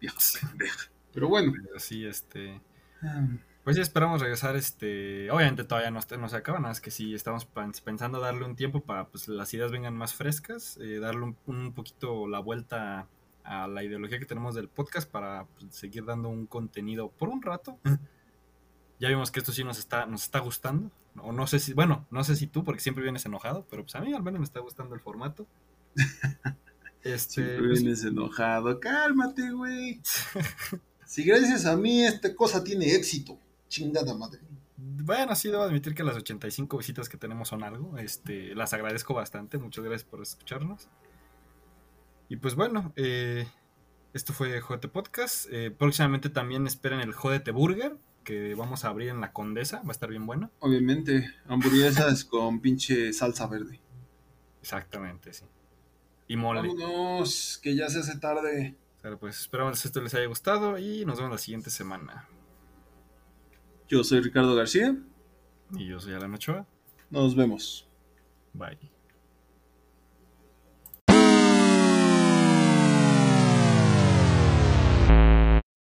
Vieja pendeja. Pero bueno. Sí, este. ah, Pues sí, esperamos regresar, este... Obviamente todavía no, no se acaba, nada más que sí estamos pens- pensando darle un tiempo para pues las ideas vengan más frescas, eh, darle un, un poquito la vuelta a la ideología que tenemos del podcast para pues, seguir dando un contenido por un rato. Ya vimos que esto sí nos está, nos está gustando. O no sé si, bueno, no sé si tú, porque siempre vienes enojado, pero pues a mí al menos me está gustando el formato. [LAUGHS] Este, Siempre pues, vienes enojado. Cálmate, güey. [LAUGHS] Si gracias a mí esta cosa tiene éxito. Chingada madre. Bueno, sí debo admitir que las 85 visitas que tenemos son algo. Este, las agradezco bastante. Muchas gracias por escucharnos. Y pues bueno, eh, esto fue Jodete Podcast. Eh, próximamente también esperen el Jodete Burger, que vamos a abrir en la Condesa. Va a estar bien bueno. Obviamente, hamburguesas [LAUGHS] con pinche salsa verde. Exactamente, sí. Y mole. Vámonos, que ya se hace tarde. Claro, pues esperamos que esto les haya gustado y nos vemos la siguiente semana. Yo soy Ricardo García. Y yo soy Alan Ochoa. Nos vemos. Bye.